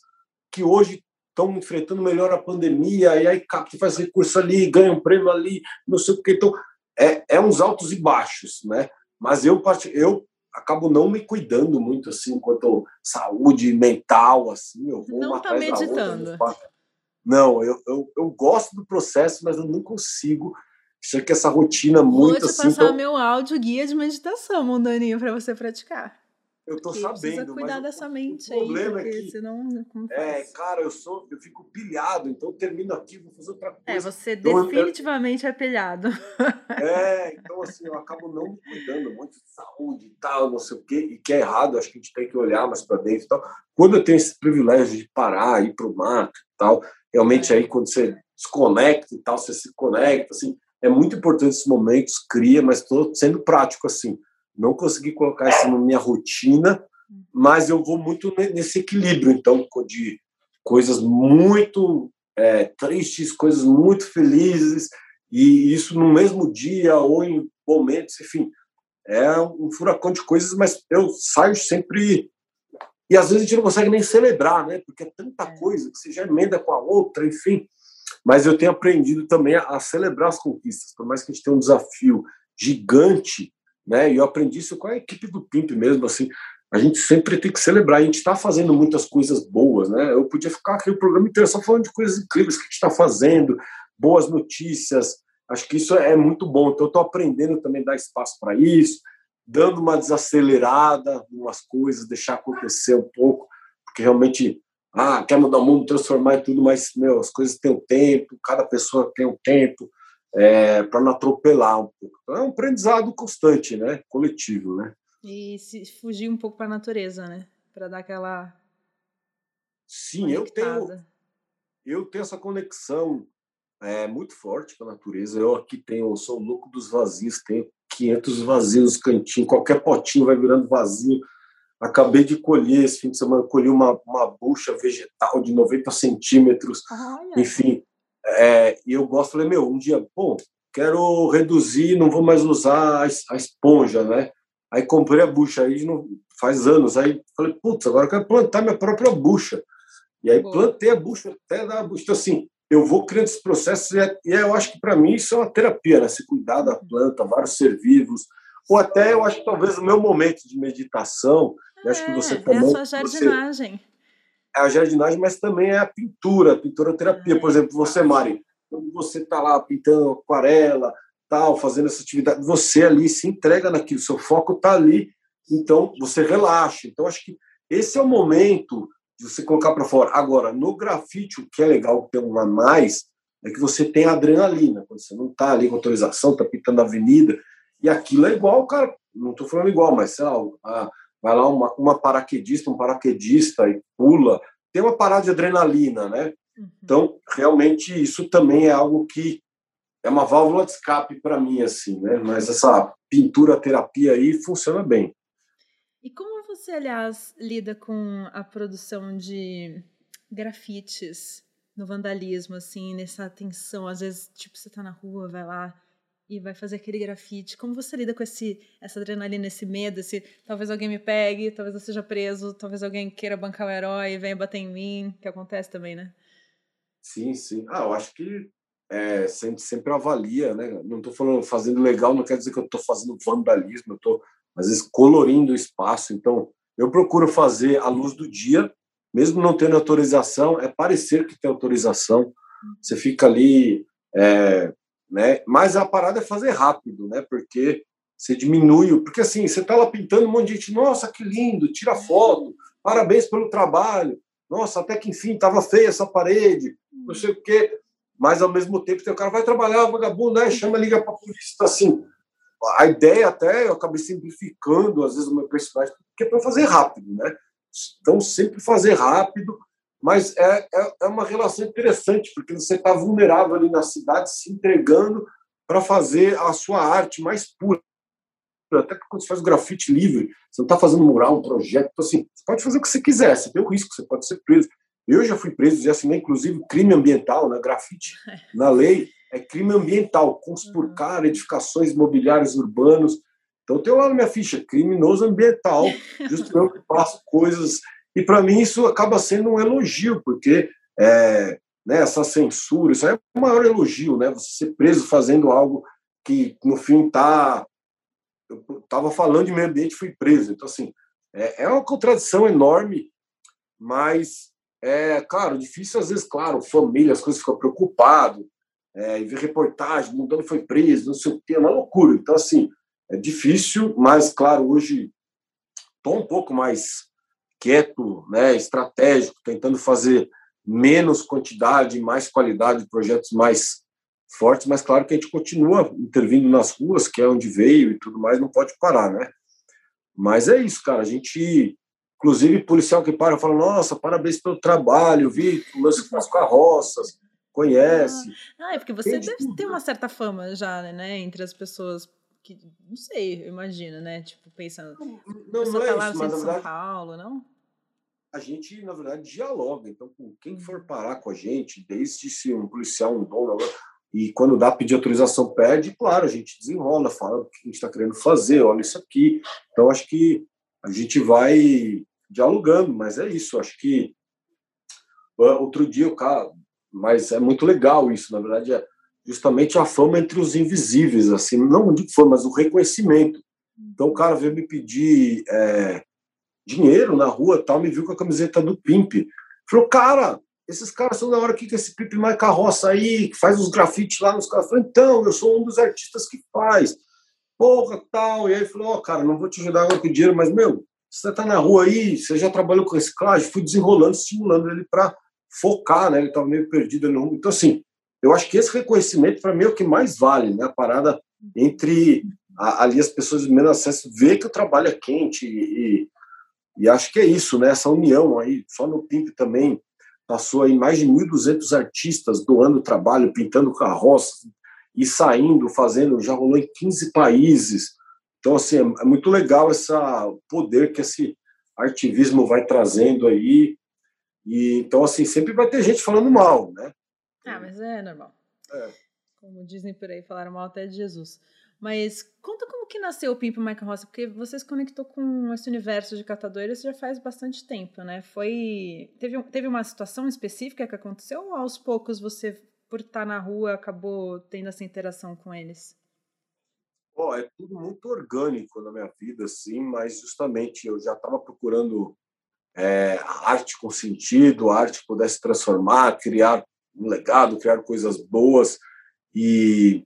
que hoje estão enfrentando melhor a pandemia, e aí capta, faz recurso ali, ganha um prêmio ali, não sei o que. Então, é, é uns altos e baixos, né? Mas eu, eu acabo não me cuidando muito assim quanto saúde mental assim eu vou não tá meditando outra, não eu, eu, eu gosto do processo mas eu não consigo Achei que essa rotina muito Vou te passar então... meu áudio guia de meditação, Mondaninho, para você praticar. Eu tô sabendo. Precisa cuidar dessa mente aí, porque é que, senão. é, cara, eu sou, eu fico pilhado, então eu termino aqui, vou fazer outra é, coisa. É, você então, definitivamente eu... é pilhado. É, então assim, eu acabo não me cuidando muito de saúde e tal, não sei o quê, e que é errado, acho que a gente tem que olhar mais para dentro e tal. Quando eu tenho esse privilégio de parar, ir para o mato e tal, realmente é. aí quando você desconecta e tal, você se conecta, assim, é muito importante esses momentos, cria, mas estou sendo prático assim. Não consegui colocar isso na minha rotina, mas eu vou muito nesse equilíbrio, então, de coisas muito é, tristes, coisas muito felizes, e isso no mesmo dia ou em momentos, enfim, é um furacão de coisas, mas eu saio sempre. E às vezes a gente não consegue nem celebrar, né? Porque é tanta é. coisa que você já emenda com a outra, enfim. Mas eu tenho aprendido também a, a celebrar as conquistas, por mais que a gente tenha um desafio gigante, né? E eu aprendi isso com a equipe do Pimp mesmo, assim, a gente sempre tem que celebrar. A gente está fazendo muitas coisas boas, né? Eu podia ficar aqui o programa inteiro só falando de coisas incríveis que a gente está fazendo, boas notícias. Acho que isso é muito bom. Então, estou aprendendo também a dar espaço para isso, dando uma desacelerada em umas coisas, deixar acontecer um pouco, porque realmente ah, quer mudar o mundo, transformar em tudo, mas meu, as coisas têm um tempo, cada pessoa tem um tempo é, para não atropelar um pouco. Então é um aprendizado constante, né? Coletivo, né? E se fugir um pouco para a natureza, né? Para dar aquela Sim, eu tenho eu tenho essa conexão é, muito forte com a natureza. Eu aqui tenho, eu sou o louco dos vazios, tenho 500 vazios cantinhos, qualquer potinho vai virando vazio Acabei de colher esse fim de semana, colhi uma, uma bucha vegetal de 90 centímetros. Olha. Enfim, é, e eu gosto, falei, meu, um dia, bom, quero reduzir, não vou mais usar a, esponja, né? Aí comprei a bucha, aí não, faz anos, aí falei, putz, agora eu quero plantar minha própria bucha. E aí Boa. plantei a bucha até dar a bucha. Então, assim, eu vou criando esses processos e, é, e é, eu acho que para mim isso é uma terapia, né? Se cuidar da planta, vários ser vivos, ou até eu acho que talvez o meu momento de meditação, é, acho que você é, também. É a sua jardinagem. Você, a jardinagem, mas também é a pintura, a pintura terapia. É. Por exemplo, você, Mari, quando você está lá pintando aquarela, tal, fazendo essa atividade, você ali se entrega naquilo, seu foco está ali, então você relaxa. Então, acho que esse é o momento de você colocar para fora. Agora, no grafite, o que é legal ter um a mais é que você tem adrenalina, quando você não está ali com autorização, está pintando a avenida, e aquilo é igual, cara, não estou falando igual, mas sei lá, a, vai lá uma, uma paraquedista, um paraquedista e pula, tem uma parada de adrenalina, né? Uhum. Então, realmente, isso também é algo que é uma válvula de escape para mim, assim, né? Mas essa pintura terapia aí funciona bem. E como você, aliás, lida com a produção de grafites no vandalismo, assim, nessa atenção? Às vezes, tipo, você tá na rua, vai lá, e vai fazer aquele grafite. Como você lida com esse, essa adrenalina, esse medo, esse talvez alguém me pegue, talvez eu seja preso, talvez alguém queira bancar o herói e venha bater em mim, que acontece também, né? Sim, sim. Ah, eu acho que é, gente sempre avalia, né? Não estou falando fazendo legal, não quer dizer que eu estou fazendo vandalismo, eu estou, às vezes, colorindo o espaço. Então, eu procuro fazer à luz do dia, mesmo não tendo autorização, é parecer que tem autorização. Uhum. Você fica ali é, né? Mas a parada é fazer rápido, né? Porque você diminui, porque assim, você está lá pintando um monte de gente, nossa, que lindo, tira foto, parabéns pelo trabalho, nossa, até que enfim, estava feia essa parede, não sei o quê, mas ao mesmo tempo o cara vai trabalhar, vagabundo, né? chama, liga para a polícia, assim, a ideia até, eu acabei simplificando às vezes o meu personagem, porque é para fazer rápido, né? Então, sempre fazer rápido, mas é, é, é uma relação interessante, porque você está vulnerável ali na cidade, se entregando para fazer a sua arte mais pura. Até que quando você faz grafite livre, você não está fazendo mural, um projeto, então, assim, você pode fazer o que você quiser, você tem o risco, você pode ser preso. Eu já fui preso, já assinei, inclusive, crime ambiental, né? grafite [laughs] na lei é crime ambiental, conspurcar uhum. edificações imobiliárias urbanos. Então, tem lá na minha ficha, criminoso ambiental, [laughs] justo eu que faço coisas e para mim isso acaba sendo um elogio, porque é, né, essa censura, isso é o maior elogio, né? Você ser preso fazendo algo que no fim está eu estava falando de meio ambiente fui preso. Então, assim, é, é uma contradição enorme, mas é, claro, difícil às vezes, claro, família, as coisas ficam preocupado, é, e ver reportagem, mudando foi preso, não sei o que, é uma loucura. Então, assim, é difícil, mas, claro, hoje estou um pouco mais quieto, né, estratégico, tentando fazer menos quantidade, mais qualidade, projetos mais fortes, mas claro que a gente continua intervindo nas ruas, que é onde veio e tudo mais, não pode parar, né? Mas é isso, cara, a gente Inclusive, policial que para fala: Nossa, parabéns pelo trabalho, vi lance [laughs] com as carroças, conhece. Ah, é porque você deve ter uma certa fama já, né, entre as pessoas que, não sei, imagina, né? Tipo, pensando. Não, não, não é tá lá isso, mas, São verdade, Paulo, não? A gente, na verdade, dialoga. Então, com quem for parar com a gente, desde se um policial, um dono, e quando dá pedir autorização, pede, claro, a gente desenrola, fala o que a gente está querendo fazer, olha isso aqui. Então, acho que a gente vai dialogando, mas é isso. Acho que outro dia o cara, mas é muito legal isso. Na verdade, é justamente a fama entre os invisíveis, assim, não de fama, mas o reconhecimento. Então o cara veio me pedir é, dinheiro na rua, tal, me viu com a camiseta do Pimp. Falou, cara, esses caras são da hora que esse Pimp mais carroça aí, que faz os grafites lá nos caras. Falei, então, eu sou um dos artistas que faz. Porra, tal. E aí falou, ó, oh, cara, não vou te ajudar agora com dinheiro, mas, meu, você está na rua aí, você já trabalhou com reciclagem, fui desenrolando, estimulando ele para focar, né? Ele estava meio perdido no Então, assim, eu acho que esse reconhecimento, para mim, é o que mais vale, né? A parada entre a, ali as pessoas de menos acesso, ver que o trabalho é quente e, e acho que é isso, né? Essa união aí, só no PIMP também passou aí mais de 1.200 artistas doando trabalho, pintando carroças e saindo, fazendo, já rolou em 15 países. Então, assim, é, é muito legal esse poder que esse ativismo vai trazendo aí. E, então, assim, sempre vai ter gente falando mal, né? Ah, mas é normal. É. Como dizem por aí, falaram mal até de Jesus. Mas conta como que nasceu o Pimp Michael Rossi, porque você se conectou com esse universo de catadores já faz bastante tempo, né? Foi teve, teve uma situação específica que aconteceu ou aos poucos você, por estar na rua, acabou tendo essa interação com eles? Oh, é tudo muito orgânico na minha vida, assim, mas justamente eu já estava procurando é, arte com sentido, arte que pudesse transformar, criar um legado, criar coisas boas. E,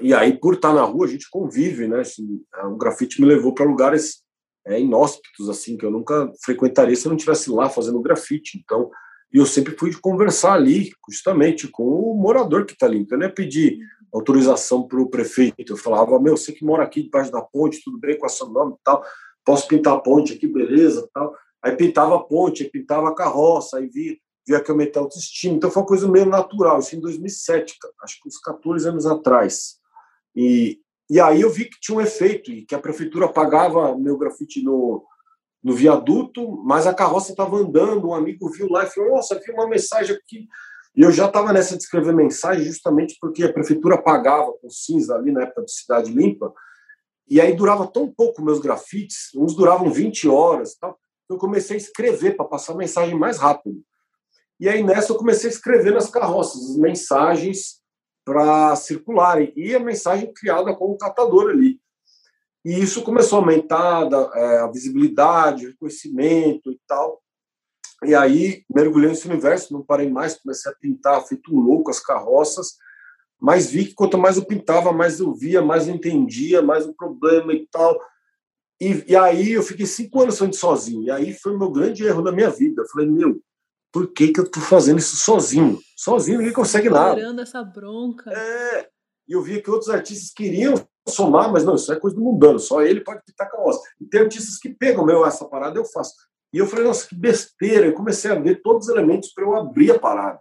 e aí, por estar na rua, a gente convive, né? Assim, o grafite me levou para lugares é, inóspitos, assim, que eu nunca frequentaria se eu não estivesse lá fazendo grafite. Então, e eu sempre fui conversar ali, justamente, com o morador que está ali. Então, eu ia pedir autorização para o prefeito. Eu falava, meu, você que mora aqui debaixo da ponte, tudo bem com a seu nome e tal, posso pintar a ponte aqui, beleza, tal. Aí pintava a ponte, aí pintava a carroça, aí via, via que eu metia autoestima. Então foi uma coisa meio natural, isso em 2007, acho que uns 14 anos atrás. E, e aí eu vi que tinha um efeito, e que a prefeitura pagava meu grafite no, no viaduto, mas a carroça estava andando, um amigo viu lá e falou, nossa, vi uma mensagem aqui e eu já estava nessa de escrever mensagem justamente porque a prefeitura pagava com cinza ali na época de Cidade Limpa, e aí durava tão pouco meus grafites, uns duravam 20 horas, tal, eu comecei a escrever para passar a mensagem mais rápido. E aí nessa eu comecei a escrever nas carroças as mensagens para circularem, e a mensagem criada como catador ali. E isso começou a aumentar é, a visibilidade, o reconhecimento e tal. E aí mergulhei nesse universo, não parei mais, comecei a pintar, feito um louco as carroças, mas vi que quanto mais eu pintava, mais eu via, mais eu entendia, mais o problema e tal. E, e aí eu fiquei cinco anos sozinho. E aí foi o meu grande erro da minha vida. Eu falei, meu, por que, que eu tô fazendo isso sozinho? Sozinho ninguém consegue nada. essa bronca. É. E eu via que outros artistas queriam somar, mas não, isso é coisa do mundano, só ele pode pintar carroça. E tem artistas que pegam, meu, essa parada eu faço. E eu falei, nossa, que besteira. Eu comecei a ver todos os elementos para eu abrir a parada.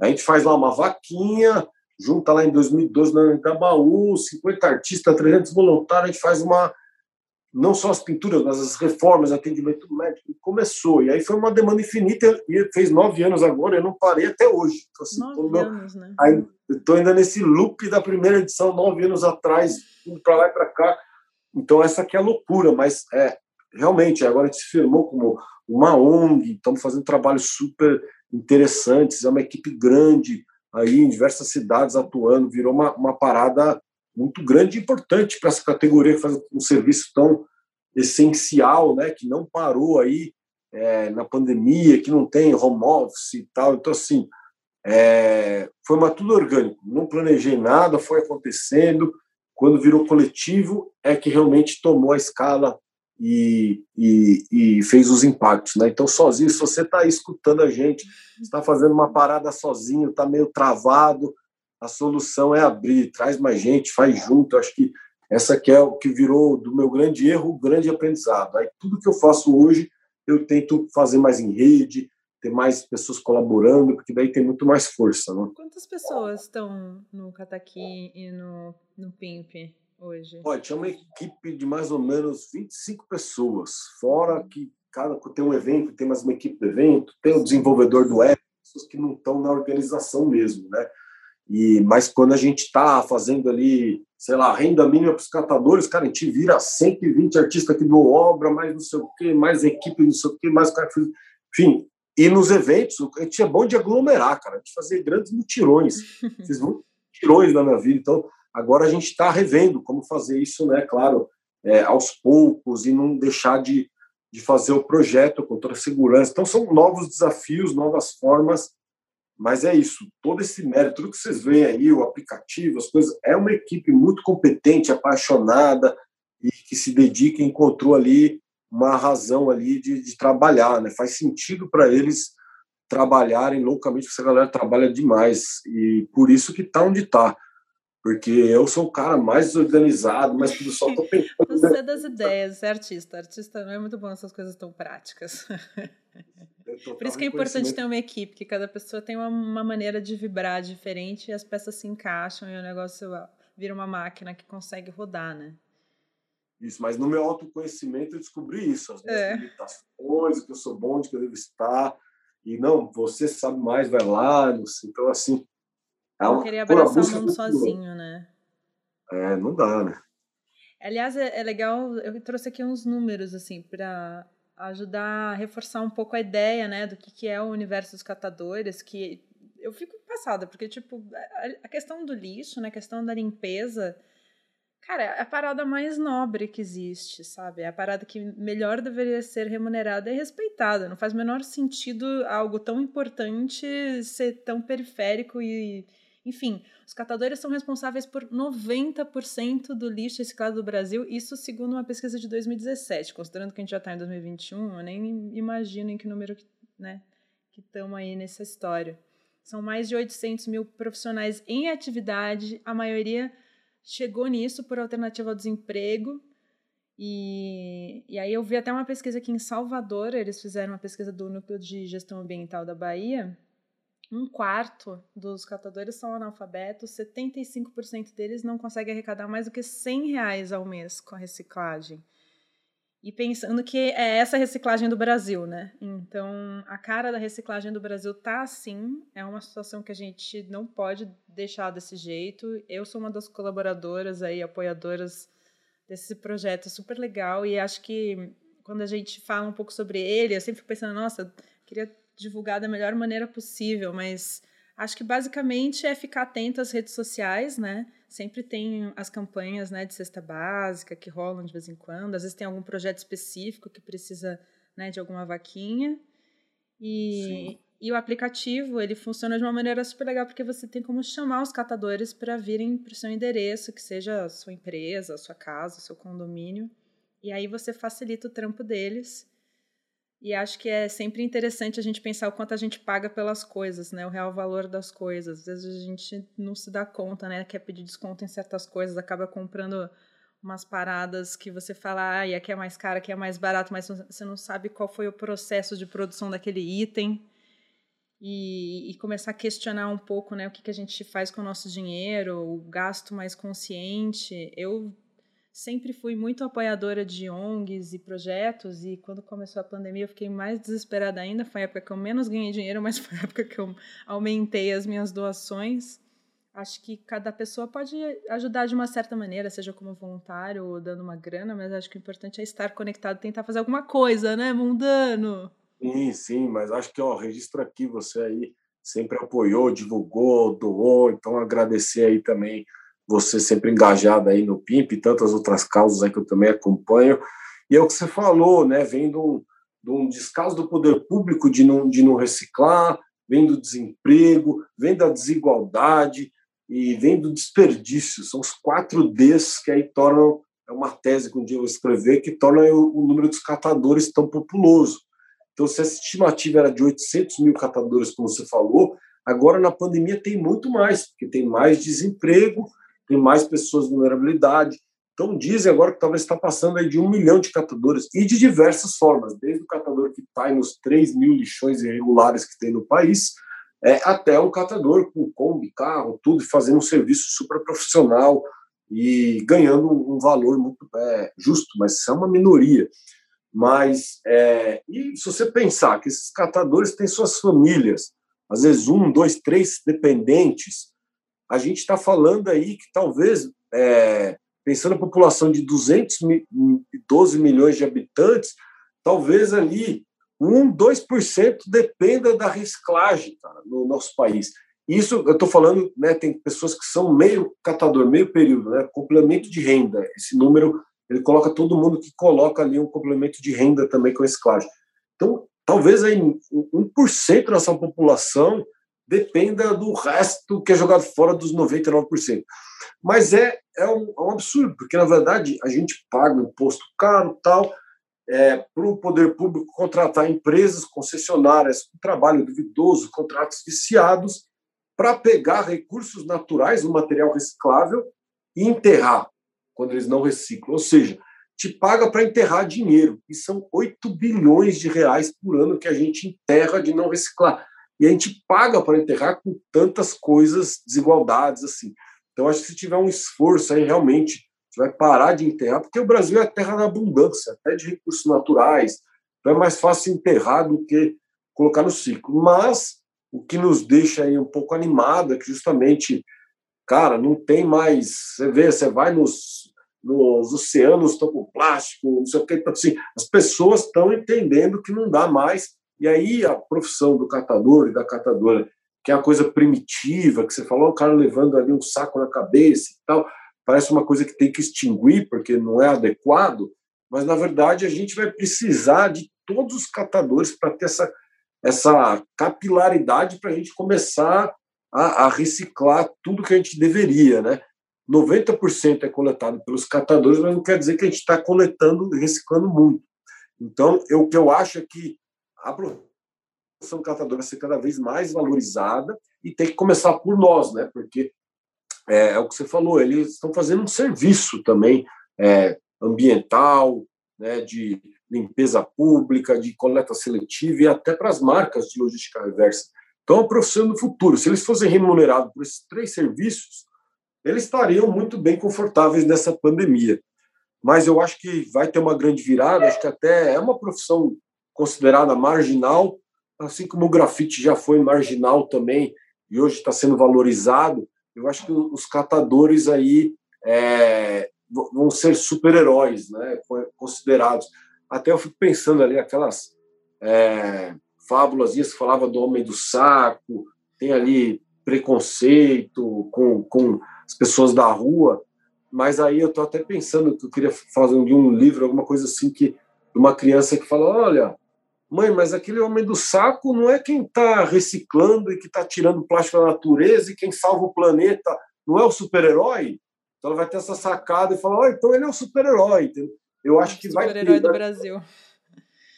A gente faz lá uma vaquinha, junta lá em 2012 na Itabaú, 50 artistas, 300 voluntários, a gente faz uma. Não só as pinturas, mas as reformas, atendimento médico. Começou. E aí foi uma demanda infinita. E fez nove anos agora, eu não parei até hoje. Então, assim, nove anos, né? Estou ainda nesse loop da primeira edição, nove anos atrás, indo para lá e para cá. Então, essa aqui é a loucura, mas é, realmente, agora a gente se firmou como uma ONG, estamos fazendo trabalhos super interessantes, é uma equipe grande aí em diversas cidades atuando, virou uma, uma parada muito grande e importante para essa categoria que faz um serviço tão essencial, né, que não parou aí é, na pandemia, que não tem home office e tal. Então, assim, é, foi uma tudo orgânico. Não planejei nada, foi acontecendo. Quando virou coletivo, é que realmente tomou a escala e, e, e fez os impactos. Né? Então, sozinho, se você está escutando a gente, está fazendo uma parada sozinho, está meio travado, a solução é abrir, traz mais gente, faz junto. Acho que essa que é o que virou do meu grande erro, o grande aprendizado. Aí tudo que eu faço hoje, eu tento fazer mais em rede, ter mais pessoas colaborando, porque daí tem muito mais força. Né? Quantas pessoas estão no Cataqui e no, no PIMP hoje? Olha, tinha uma equipe de mais ou menos 25 pessoas, fora que cada tem um evento, tem mais uma equipe do evento, tem o desenvolvedor do app, pessoas que não estão na organização mesmo, né? E, mas quando a gente está fazendo ali, sei lá, renda mínima para os catadores, cara, a gente vira 120 artistas que do obra, mais não sei o quê, mais equipe, não sei o quê, mais cara. Enfim, e nos eventos, a gente é bom de aglomerar, cara, de fazer grandes mutirões. [laughs] Fiz muitos mutirões na minha vida, então agora a gente está revendo como fazer isso, né, claro, é, aos poucos e não deixar de, de fazer o projeto com toda a segurança. Então são novos desafios, novas formas mas é isso, todo esse mérito, tudo que vocês veem aí, o aplicativo, as coisas, é uma equipe muito competente, apaixonada e que se dedica e encontrou ali uma razão ali de, de trabalhar, né? Faz sentido para eles trabalharem loucamente, porque essa galera trabalha demais e por isso que tá onde está porque eu sou o cara mais organizado, mas tudo só tô [laughs] pensando. Você é das ideias, você é artista. Artista não é muito bom essas coisas tão práticas. [laughs] Por isso que é importante ter uma equipe, que cada pessoa tem uma, uma, maneira de vibrar diferente e as peças se encaixam e o negócio vira uma máquina que consegue rodar, né? Isso, mas no meu autoconhecimento eu descobri isso, as minhas é. limitações, que eu sou bom, de que eu devo estar. E não, você sabe mais, vai lá. Então, assim, é uma, queria abraçar o mundo sozinho, né? É, não dá, né? Aliás, é, é legal, eu trouxe aqui uns números, assim, para ajudar a reforçar um pouco a ideia, né, do que, que é o universo dos catadores, que eu fico passada, porque, tipo, a, questão do lixo, né, a questão da limpeza, cara, é a parada mais nobre que existe, sabe? É a parada que melhor deveria ser remunerada e respeitada. Não faz o menor sentido algo tão importante ser tão periférico e enfim, os catadores são responsáveis por 90% do lixo reciclado do Brasil, isso segundo uma pesquisa de 2017. Considerando que a gente já está em 2021, eu nem imagino em que número né, que estamos aí nessa história. São mais de 800 mil profissionais em atividade, a maioria chegou nisso por alternativa ao desemprego. E, e aí eu vi até uma pesquisa aqui em Salvador, eles fizeram uma pesquisa do Núcleo de Gestão Ambiental da Bahia, um quarto dos catadores são analfabetos, 75% deles não conseguem arrecadar mais do que 100 reais ao mês com a reciclagem. E pensando que é essa reciclagem do Brasil, né? Então, a cara da reciclagem do Brasil tá assim, é uma situação que a gente não pode deixar desse jeito. Eu sou uma das colaboradoras aí, apoiadoras desse projeto super legal e acho que quando a gente fala um pouco sobre ele, eu sempre fico pensando, nossa, queria divulgar da melhor maneira possível, mas acho que basicamente é ficar atento às redes sociais, né? Sempre tem as campanhas né, de cesta básica que rolam de vez em quando, às vezes tem algum projeto específico que precisa né, de alguma vaquinha. E, e o aplicativo ele funciona de uma maneira super legal porque você tem como chamar os catadores para virem para o seu endereço, que seja a sua empresa, a sua casa, o seu condomínio. E aí você facilita o trampo deles e acho que é sempre interessante a gente pensar o quanto a gente paga pelas coisas, né? O real valor das coisas. Às vezes a gente não se dá conta, né? Quer pedir desconto em certas coisas, acaba comprando umas paradas que você fala, ah, e aqui é mais caro, aqui é mais barato, mas você não sabe qual foi o processo de produção daquele item. E, e começar a questionar um pouco, né? O que, que a gente faz com o nosso dinheiro, o gasto mais consciente. Eu sempre fui muito apoiadora de ONGs e projetos, e quando começou a pandemia eu fiquei mais desesperada ainda. Foi a época que eu menos ganhei dinheiro, [laughs] mas foi a época que eu aumentei as minhas doações. Acho que cada pessoa pode ajudar de uma certa maneira, seja como voluntário ou dando uma grana, mas acho que o importante é estar conectado tentar fazer alguma coisa, né, mundano? Sim, sim, mas acho que, ó, registro aqui, você aí sempre apoiou, divulgou, doou, então agradecer aí também você sempre engajada aí no PIMP e tantas outras causas aí que eu também acompanho. E é o que você falou, né? Vem de um, de um descaso do poder público de não, de não reciclar, vem do desemprego, vem da desigualdade e vem do desperdício. São os quatro Ds que aí tornam, é uma tese que um dia eu vou escrever, que torna o, número dos catadores tão populoso. Então, se a estimativa era de 800 mil catadores, como você falou, agora na pandemia tem muito mais, porque tem mais desemprego, tem mais pessoas de vulnerabilidade. Então, dizem agora que talvez está passando aí de um milhão de catadores, e de diversas formas, desde o catador que está nos 3 mil lixões irregulares que tem no país, é, até um catador com Kombi, carro, tudo, fazendo um serviço super profissional e ganhando um valor muito é, justo, mas isso é uma minoria. Mas, é, e se você pensar que esses catadores têm suas famílias, às vezes um, dois, três dependentes, a gente está falando aí que talvez, é, pensando na população de 212 milhões de habitantes, talvez ali 1, 2% dependa da reciclagem no nosso país. Isso eu estou falando, né, tem pessoas que são meio catador, meio período, né, complemento de renda. Esse número ele coloca todo mundo que coloca ali um complemento de renda também com reciclagem. Então, talvez aí 1% da nossa população dependa do resto que é jogado fora dos 99%. Mas é, é, um, é um absurdo, porque na verdade a gente paga imposto caro tal, é, para o poder público contratar empresas concessionárias com trabalho duvidoso, contratos viciados, para pegar recursos naturais, um material reciclável, e enterrar quando eles não reciclam. Ou seja, te paga para enterrar dinheiro. E são 8 bilhões de reais por ano que a gente enterra de não reciclar. E a gente paga para enterrar com tantas coisas, desigualdades assim. Então, acho que se tiver um esforço aí, realmente, vai parar de enterrar, porque o Brasil é a terra da abundância, até de recursos naturais. Então, é mais fácil enterrar do que colocar no ciclo. Mas o que nos deixa aí um pouco animado é que justamente, cara, não tem mais. Você vê, você vai nos nos oceanos estão com plástico, não sei o que. Então, assim, as pessoas estão entendendo que não dá mais. E aí a profissão do catador e da catadora, que é uma coisa primitiva, que você falou, o cara levando ali um saco na cabeça e tal, parece uma coisa que tem que extinguir porque não é adequado, mas na verdade a gente vai precisar de todos os catadores para ter essa, essa capilaridade para a gente começar a, a reciclar tudo que a gente deveria, né? 90% é coletado pelos catadores, mas não quer dizer que a gente está coletando e reciclando muito. Então, eu, o que eu acho é que a produção catadora ser cada vez mais valorizada e tem que começar por nós, né? Porque é, é o que você falou, eles estão fazendo um serviço também é, ambiental, né, de limpeza pública, de coleta seletiva e até para as marcas de logística reversa. Então, a profissão do futuro, se eles fossem remunerados por esses três serviços, eles estariam muito bem confortáveis nessa pandemia. Mas eu acho que vai ter uma grande virada, acho que até é uma profissão considerada marginal, assim como o grafite já foi marginal também e hoje está sendo valorizado. Eu acho que os catadores aí é, vão ser super-heróis, né, considerados. Até eu fico pensando ali aquelas é, fábulas que falava do homem do saco, tem ali preconceito com, com as pessoas da rua, mas aí eu estou até pensando que eu queria fazer um livro, alguma coisa assim, que uma criança que fala: olha, mãe, mas aquele homem do saco não é quem está reciclando e que está tirando plástico da natureza e quem salva o planeta, não é o super-herói? Então ela vai ter essa sacada e falar: oh, então ele é o super-herói. Eu acho que vai. Super-herói do Brasil.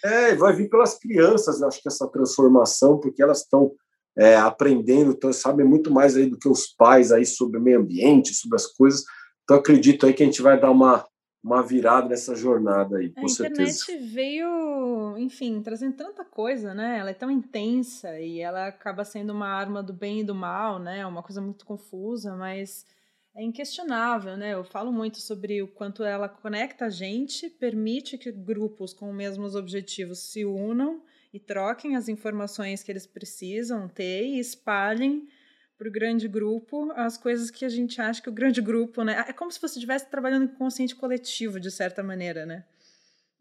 É, vai vir pelas crianças, acho que essa transformação, porque elas estão é, aprendendo, então sabem muito mais aí do que os pais aí sobre o meio ambiente, sobre as coisas. Então acredito aí que a gente vai dar uma uma virada nessa jornada aí, com a certeza. A internet veio, enfim, trazendo tanta coisa, né? Ela é tão intensa e ela acaba sendo uma arma do bem e do mal, né? Uma coisa muito confusa, mas é inquestionável, né? Eu falo muito sobre o quanto ela conecta a gente, permite que grupos com os mesmos objetivos se unam e troquem as informações que eles precisam ter e espalhem para o grande grupo as coisas que a gente acha que o grande grupo, né? É como se você estivesse trabalhando com consciente coletivo, de certa maneira, né?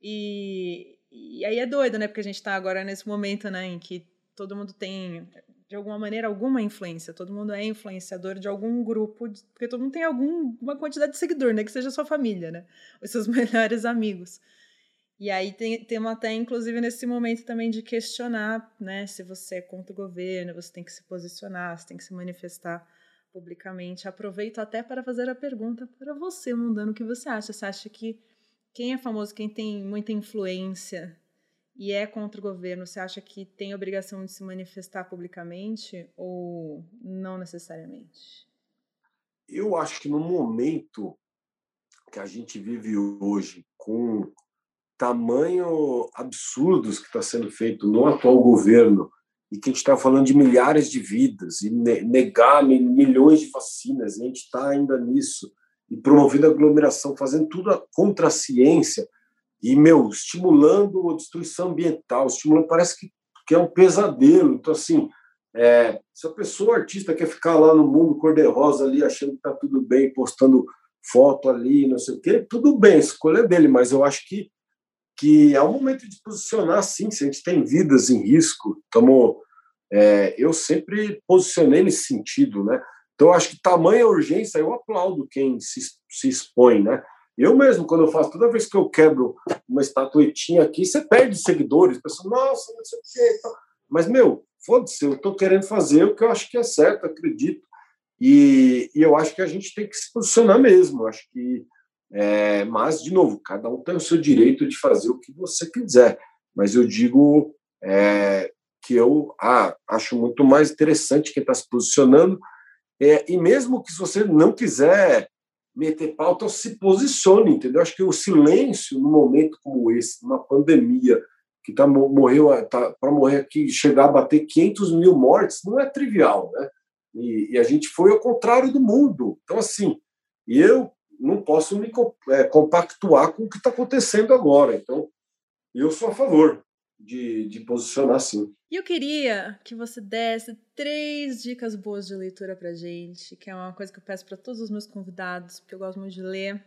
E, e aí é doido, né? Porque a gente está agora nesse momento, né, em que todo mundo tem. de alguma maneira, alguma influência. Todo mundo é influenciador de algum grupo, porque todo mundo tem alguma quantidade de seguidor, né? Que seja sua família, né? Os seus [laughs] melhores amigos. E aí tem, temos até, inclusive, nesse momento também de questionar, né? Se você é contra o governo, você tem que se posicionar, você tem que se manifestar publicamente. Aproveito até para fazer a pergunta para você, mundano, o que você acha? Você acha que quem é famoso, quem tem muita influência e é contra o governo, você acha que tem obrigação de se manifestar publicamente ou não necessariamente? Eu acho que no momento que a gente vive hoje, com tamanho absurdos que está sendo feito no atual governo, e que a gente está falando de milhares de vidas, e negar milhões de vacinas, a gente está ainda nisso, e promovendo aglomeração, fazendo tudo contra a ciência, e, meu, estimulando a destruição ambiental, estimulando, parece que, que é um pesadelo. Então, assim, é, se a pessoa artista quer ficar lá no mundo cor-de-rosa ali, achando que está tudo bem, postando foto ali, não sei o quê, tudo bem, escolha é dele, mas eu acho que, que é o momento de posicionar, sim, se a gente tem vidas em risco, estamos... É, eu sempre posicionei nesse sentido, né? Então, acho que tamanha urgência, eu aplaudo quem se, se expõe, né? Eu mesmo, quando eu faço, toda vez que eu quebro uma estatuetinha aqui, você perde seguidores. Pessoal, nossa, não sei o quê. Mas, meu, foda-se, eu estou querendo fazer o que eu acho que é certo, acredito. E, e eu acho que a gente tem que se posicionar mesmo. Eu acho que, é, mas, de novo, cada um tem o seu direito de fazer o que você quiser. Mas eu digo é, que eu ah, acho muito mais interessante quem está se posicionando. É, e mesmo que você não quiser meter pauta, se posicione, entendeu? Acho que o silêncio, num momento como esse, numa pandemia, que tá, morreu tá, para morrer aqui, chegar a bater 500 mil mortes, não é trivial, né? E, e, a gente foi ao contrário do mundo. Então, assim, eu não posso me é, compactuar com o que está acontecendo agora. Então, eu sou a favor de, de posicionar sim. E eu queria que você desse três dicas boas de leitura pra gente, que é uma coisa que eu peço para todos os meus convidados, porque eu gosto muito de ler.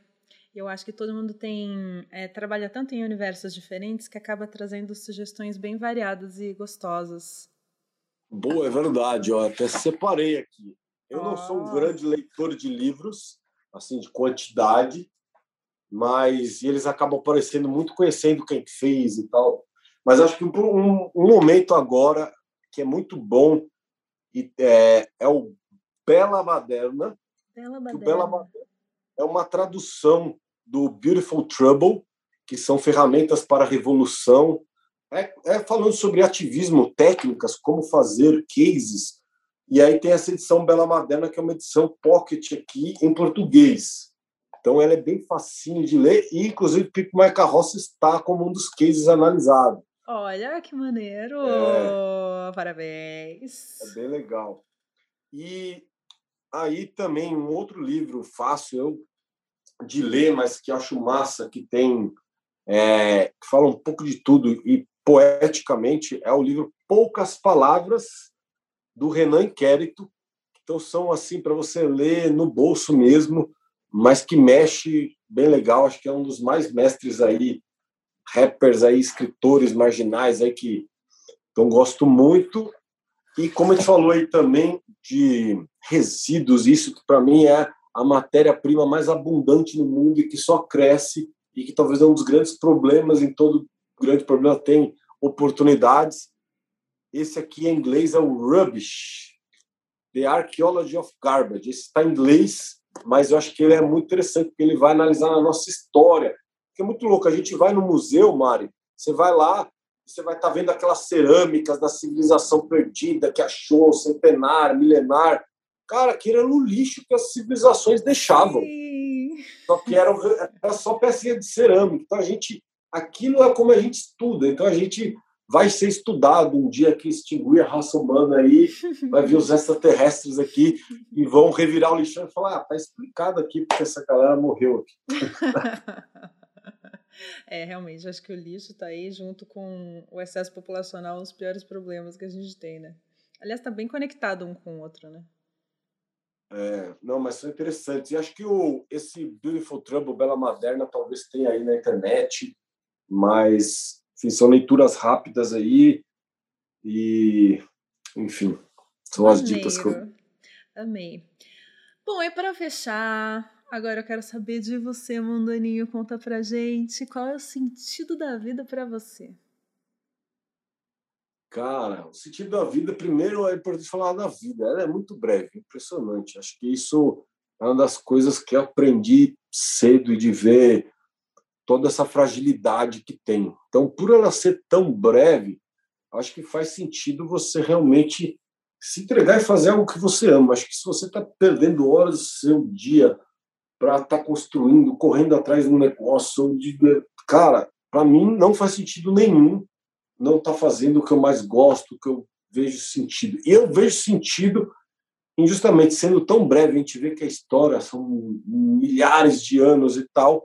E eu acho que todo mundo tem é, trabalha tanto em universos diferentes que acaba trazendo sugestões bem variadas e gostosas. Boa, é verdade. Eu até separei aqui. Eu oh. não sou um grande leitor de livros, assim, de quantidade, mas eles acabam aparecendo muito conhecendo quem fez e tal. Mas acho que um, um momento agora que é muito bom e é, é o Bela Maderna. Bela. Bela é uma tradução do Beautiful Trouble, que são ferramentas para a revolução. É, é falando sobre ativismo, técnicas, como fazer cases. E aí tem essa edição Bela Maderna, que é uma edição pocket aqui em português. Então ela é bem facinho de ler e, inclusive, Pico Mai Carroça está como um dos cases analisados. Olha que maneiro! É, Parabéns! É bem legal. E aí também um outro livro fácil de ler, mas que acho massa, que tem é, que fala um pouco de tudo e poeticamente é o livro Poucas Palavras do Renan Inquérito. Então são assim para você ler no bolso mesmo, mas que mexe bem legal. Acho que é um dos mais mestres aí rappers aí, escritores marginais aí que então gosto muito. E como a gente falou aí também de resíduos, isso que para mim é a matéria-prima mais abundante no mundo e que só cresce e que talvez é um dos grandes problemas em todo grande problema tem oportunidades. Esse aqui em inglês é o Rubbish, The Archaeology of Garbage. Esse está em inglês, mas eu acho que ele é muito interessante porque ele vai analisar a nossa história, que é muito louco. A gente vai no museu, Mari, você vai lá, você vai estar tá vendo aquelas cerâmicas da civilização perdida que achou, centenário, milenar. Cara, aquilo era no lixo que as civilizações deixavam. Só que era, era só pecinha de cerâmica. Então a gente, aquilo é como a gente estuda. Então a gente vai ser estudado um dia que extinguir a raça humana aí, [laughs] vai vir os extraterrestres aqui e vão revirar o lixão e falar, ah, tá explicado aqui porque essa galera morreu aqui. [laughs] É, realmente, acho que o lixo está aí junto com o excesso populacional, um dos piores problemas que a gente tem, né? Aliás, está bem conectado um com o outro, né? É, não, mas são interessantes. E acho que o, esse Beautiful Trouble, Bela Maderna, talvez tenha aí na internet, mas enfim, são leituras rápidas aí e, enfim, São as dicas que eu. Amei. Bom, e para fechar, agora eu quero saber de você, Mundaninho. Conta pra gente qual é o sentido da vida para você. Cara, o sentido da vida, primeiro é importante falar da vida. Ela é muito breve, impressionante. Acho que isso é uma das coisas que eu aprendi cedo e de ver toda essa fragilidade que tem. Então, por ela ser tão breve, acho que faz sentido você realmente se entregar e fazer algo que você ama. Acho que se você está perdendo horas do seu dia para estar tá construindo, correndo atrás de um negócio, de, cara, para mim não faz sentido nenhum não estar tá fazendo o que eu mais gosto, o que eu vejo sentido. E eu vejo sentido em justamente sendo tão breve, a gente vê que a história são milhares de anos e tal,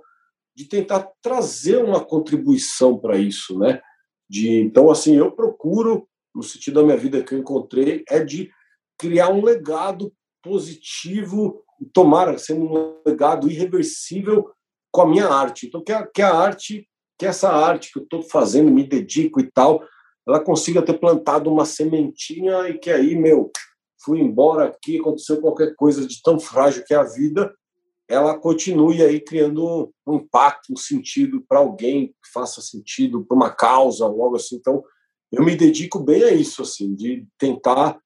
de tentar trazer uma contribuição para isso, né? De, então, assim, eu procuro, no sentido da minha vida que eu encontrei, é de criar um legado positivo, tomara ser um legado irreversível com a minha arte. Então, que a, que a arte, que essa arte que eu estou fazendo, me dedico e tal, ela consiga ter plantado uma sementinha e que aí, meu, fui embora aqui, aconteceu qualquer coisa de tão frágil que é a vida, ela continue aí criando um impacto, um sentido para alguém que faça sentido, para uma causa, algo assim. Então, eu me dedico bem a isso, assim, de tentar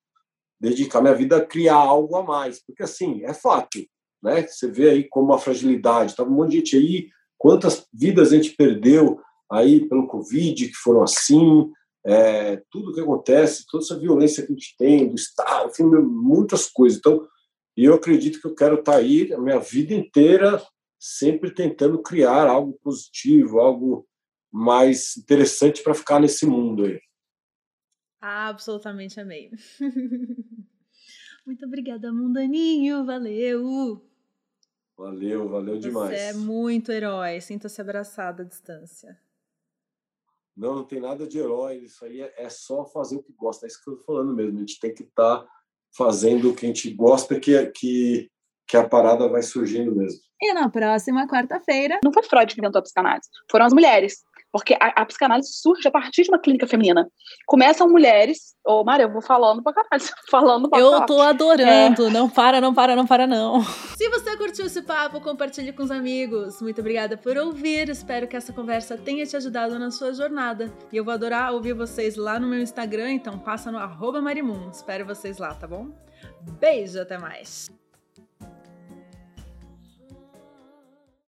dedicar minha vida a criar algo a mais, porque assim é fato, né? Você vê aí como a fragilidade, tava um monte de gente aí, quantas vidas a gente perdeu aí pelo Covid que foram assim, é, tudo que acontece, toda essa violência que a gente tem do Estado, enfim, muitas coisas. Então, eu acredito que eu quero estar tá aí a minha vida inteira sempre tentando criar algo positivo, algo mais interessante para ficar nesse mundo aí. Absolutamente amei. [laughs] Muito obrigada, Mundaninho. Valeu! Valeu, valeu demais. Você é muito herói. Sinta-se abraçado à distância. Não, não tem nada de herói. Isso aí é, é só fazer o que gosta. É isso que eu tô falando mesmo. A gente tem que estar tá fazendo o que a gente gosta, que, que, que a parada vai surgindo mesmo. E na próxima quarta-feira. Não foi Freud que inventou a psicanálise, foram as mulheres. Porque a, a, psicanálise surge a partir de uma clínica feminina. Começam mulheres. Ô, oh, Maria, eu vou falando pra caralho. [laughs] Falando pra Eu tô adorando. É. Não para, não para, não para, não. Se você curtiu esse papo, compartilhe com os amigos. Muito obrigada por ouvir. Espero que essa conversa tenha te ajudado na sua jornada. E eu vou adorar ouvir vocês lá no meu Instagram, então passa no arroba Marimun. Espero vocês lá, tá bom? Beijo, até mais.